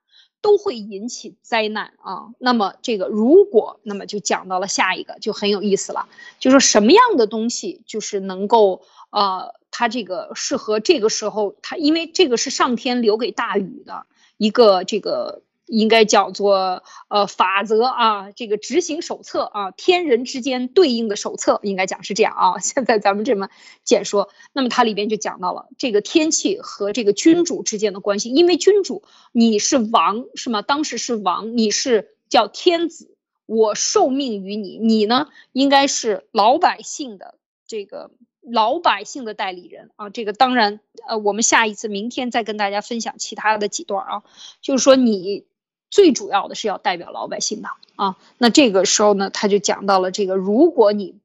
Speaker 1: 都会引起灾难啊。那么这个如果，那么就讲到了下一个，就很有意思了，就说什么样的东西就是能够呃，它这个适合这个时候，它因为这个是上天留给大禹的一个这个。应该叫做呃法则啊，这个执行手册啊，天人之间对应的手册，应该讲是这样啊。现在咱们这么简说，那么它里边就讲到了这个天气和这个君主之间的关系，因为君主你是王是吗？当时是王，你是叫天子，我受命于你，你呢应该是老百姓的这个老百姓的代理人啊。这个当然呃，我们下一次明天再跟大家分享其他的几段啊，就是说你。最主要的是要代表老百姓的啊，那这个时候呢，他就讲到了这个，如果你，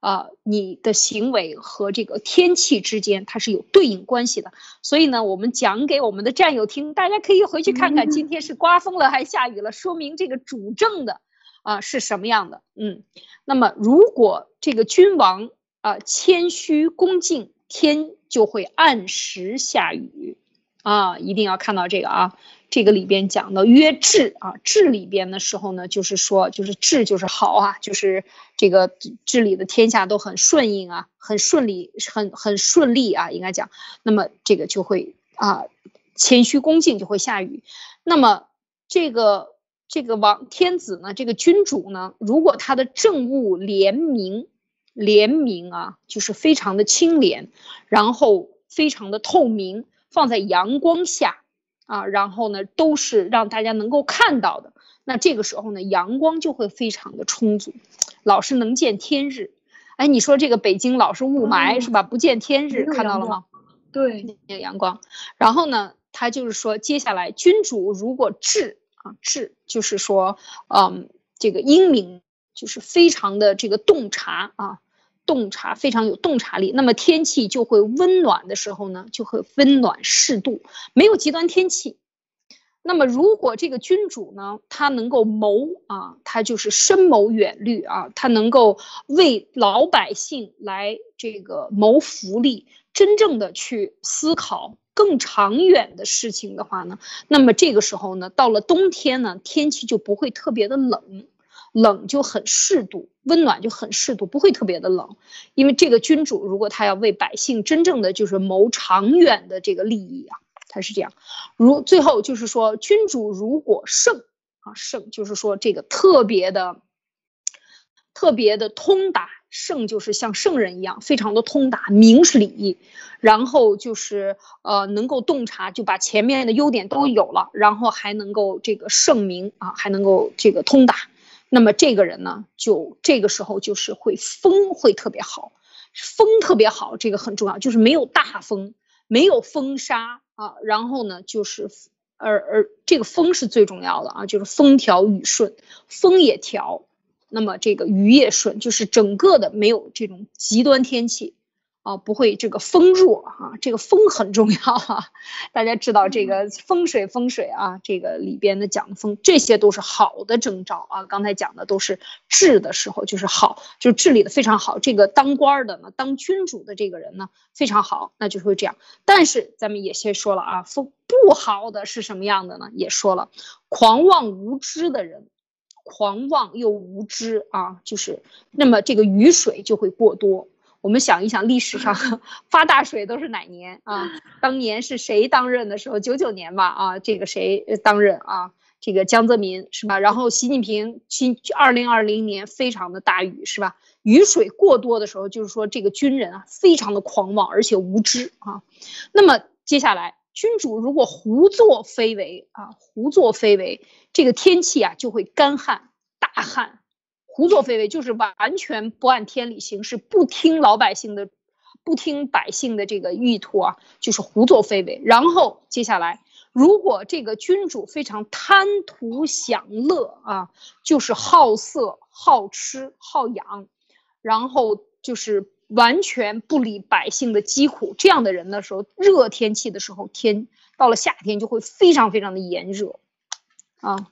Speaker 1: 啊，你的行为和这个天气之间它是有对应关系的，所以呢，我们讲给我们的战友听，大家可以回去看看今天是刮风了还是下雨了，说明这个主政的啊是什么样的，嗯，那么如果这个君王啊谦虚恭敬，天就会按时下雨啊，一定要看到这个啊。这个里边讲的曰治啊，治里边的时候呢，就是说，就是治就是好啊，就是这个治理的天下都很顺应啊，很顺利，很很顺利啊，应该讲，那么这个就会啊，谦虚恭敬就会下雨。那么这个这个王天子呢，这个君主呢，如果他的政务廉明，廉明啊，就是非常的清廉，然后非常的透明，放在阳光下。啊，然后呢，都是让大家能够看到的。那这个时候呢，阳光就会非常的充足，老是能见天日。哎，你说这个北京老是雾霾是吧？不见天日，看到了吗？
Speaker 3: 对，
Speaker 1: 那个阳光。然后呢，他就是说，接下来君主如果治啊治，就是说，嗯，这个英明，就是非常的这个洞察啊。洞察非常有洞察力，那么天气就会温暖的时候呢，就会温暖适度，没有极端天气。那么如果这个君主呢，他能够谋啊，他就是深谋远虑啊，他能够为老百姓来这个谋福利，真正的去思考更长远的事情的话呢，那么这个时候呢，到了冬天呢，天气就不会特别的冷。冷就很适度，温暖就很适度，不会特别的冷。因为这个君主如果他要为百姓真正的就是谋长远的这个利益啊，他是这样。如最后就是说，君主如果圣啊圣，就是说这个特别的、特别的通达。圣就是像圣人一样，非常的通达明理，然后就是呃能够洞察，就把前面的优点都有了，然后还能够这个圣明啊，还能够这个通达。那么这个人呢，就这个时候就是会风会特别好，风特别好，这个很重要，就是没有大风，没有风沙啊，然后呢，就是而而这个风是最重要的啊，就是风调雨顺，风也调，那么这个雨也顺，就是整个的没有这种极端天气。啊，不会这个风弱啊，这个风很重要哈。大家知道这个风水风水啊，这个里边的讲风，这些都是好的征兆啊。刚才讲的都是治的时候就是好，就治理的非常好。这个当官的呢，当君主的这个人呢非常好，那就会这样。但是咱们也先说了啊，风不好的是什么样的呢？也说了，狂妄无知的人，狂妄又无知啊，就是那么这个雨水就会过多。我们想一想，历史上 发大水都是哪年啊？当年是谁当任的时候？九九年吧，啊，这个谁当任啊？这个江泽民是吧？然后习近平，新二零二零年非常的大雨是吧？雨水过多的时候，就是说这个军人啊，非常的狂妄而且无知啊。那么接下来，君主如果胡作非为啊，胡作非为，这个天气啊就会干旱大旱。胡作非为就是完全不按天理行事，不听老百姓的，不听百姓的这个意图啊，就是胡作非为。然后接下来，如果这个君主非常贪图享乐啊，就是好色、好吃、好养，然后就是完全不理百姓的疾苦，这样的人的时候，热天气的时候，天到了夏天就会非常非常的炎热，啊。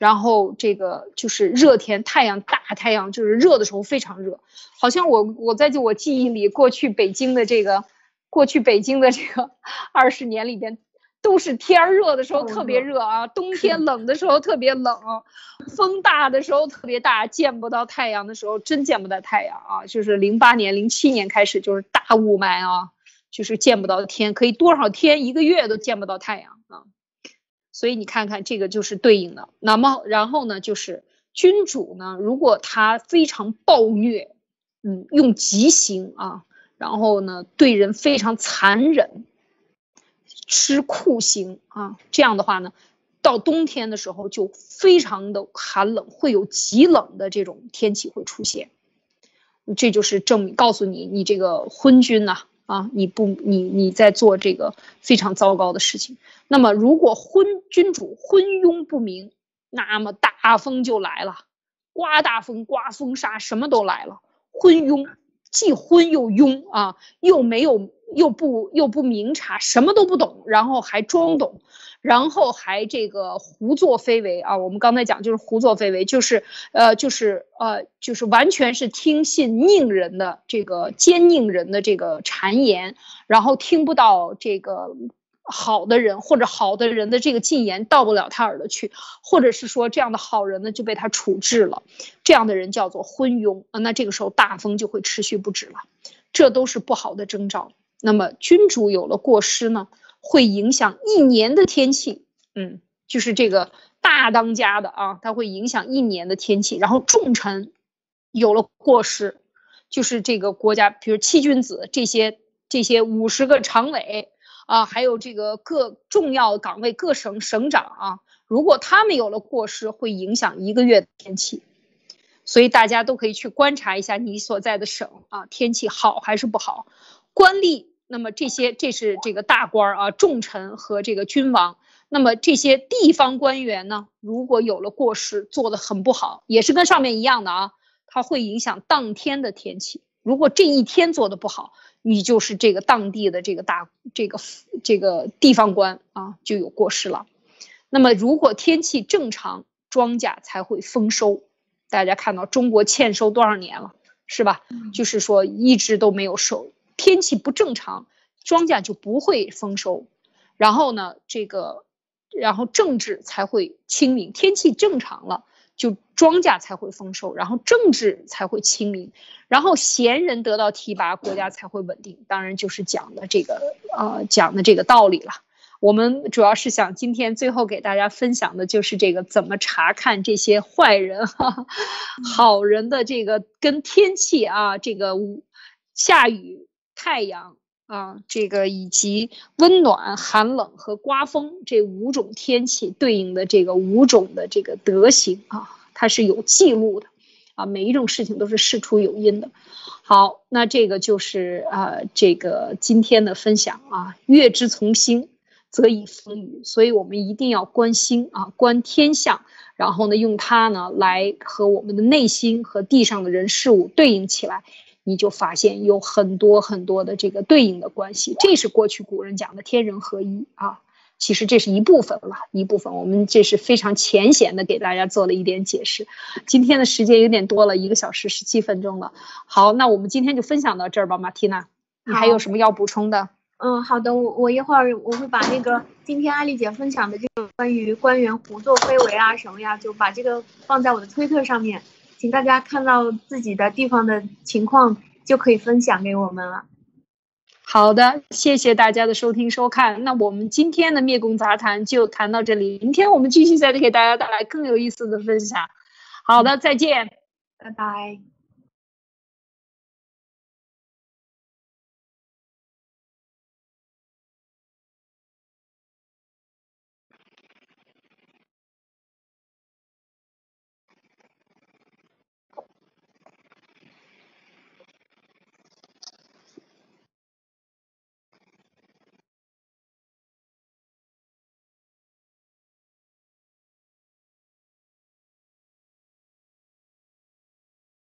Speaker 1: 然后这个就是热天，太阳大，太阳就是热的时候非常热，好像我我在就我记忆里，过去北京的这个，过去北京的这个 二十年里边，都是天儿热的时候
Speaker 2: 哦
Speaker 1: 特别热啊，冬 天冷的时候特别冷，风大的时候特别大，见不到太阳的时候真见不到太阳啊！就是零八年、零七年开始就是大雾霾啊，就是见不到天，可以多少天一个月都见不到太阳啊！所以你看看这个就是对应的。那么然后呢，就是君主呢，如果他非常暴虐，嗯，用极刑啊，然后呢对人非常残忍。吃酷刑啊，这样的话呢，到冬天的时候就非常的寒冷，会有极冷的这种天气会出现。这就是证明，告诉你，你这个昏君呐、啊你不，你你在做这个非常糟糕的事情。那么，如果昏君主昏庸不明，那么大风就来了，刮大风、刮风沙，什么都来了。昏庸，既昏又庸啊，又没有。又不又不明察，什么都不懂，然后还装懂，然后还这个胡作非为啊！我们刚才讲就是胡作非为，就是呃就是呃就是完全是听信佞人的这个奸佞人的这个谗言，然后听不到这个好的人或者好的人的这个进言到不了他耳朵去，或者是说这样的好人呢就被他处置了，这样的人叫做昏庸啊！那这个时候大风就会持续不止了，这都是不好的征兆。那么君主有了过失呢，会影响一年的天气。嗯，就是这个大当家的啊，他会影响一年的天气。然后重臣有了过失，就是这个国家，比如七君子这些这些五十个常委啊，还有这个各重要岗位各省省长啊，如果他们有了过失，会影响一个月的天气。所以大家都可以去观察一下你所在的省啊，天气好还是不好。官吏。那么这些，这是这个大官儿啊，重臣和这个君王。那么这些地方官员呢，如果有了过失，做得很不好，也是跟上面一样的啊，它会影响当天的天气。如果这一天做的不好，你就是这个当地的这个大这个这个地方官啊，就有过失了。那么如果天气正常，庄稼才会丰收。大家看到中国欠收多少年了，是吧？就是说一直都没有收。天气不正常，庄稼就不会丰收，然后呢，这个，然后政治才会清明。天气正常了，就庄稼才会丰收，然后政治才会清明，然后贤人得到提拔，国家才会稳定。当然就是讲的这个，呃，讲的这个道理了。我们主要是想今天最后给大家分享的就是这个怎么查看这些坏人哈，好人的这个跟天气啊，这个下雨。太阳啊，这个以及温暖、寒冷和刮风这五种天气对应的这个五种的这个德行啊，它是有记录的啊，每一种事情都是事出有因的。好，那这个就是啊，这个今天的分享啊，月之从星，则以风雨，所以我们一定要观星啊，观天象，然后呢，用它呢来和我们的内心和地上的人事物对应起来。你就发现有很多很多的这个对应的关系，这是过去古人讲的天人合一啊。其实这是一部分了，一部分。我们这是非常浅显的给大家做了一点解释。今天的时间有点多了，一个小时十七分钟了。好，那我们今天就分享到这儿吧，马缇娜，你还有什么要补充的？
Speaker 2: 嗯，好的，我我一会儿我会把那个今天艾丽姐分享的这个关于官员胡作非为啊什么呀，就把这个放在我的推特上面。请大家看到自己的地方的情况，就可以分享给我们了。
Speaker 1: 好的，谢谢大家的收听收看。那我们今天的灭共杂谈就谈到这里，明天我们继续再给大家带来更有意思的分享。好的，再见，
Speaker 2: 拜拜。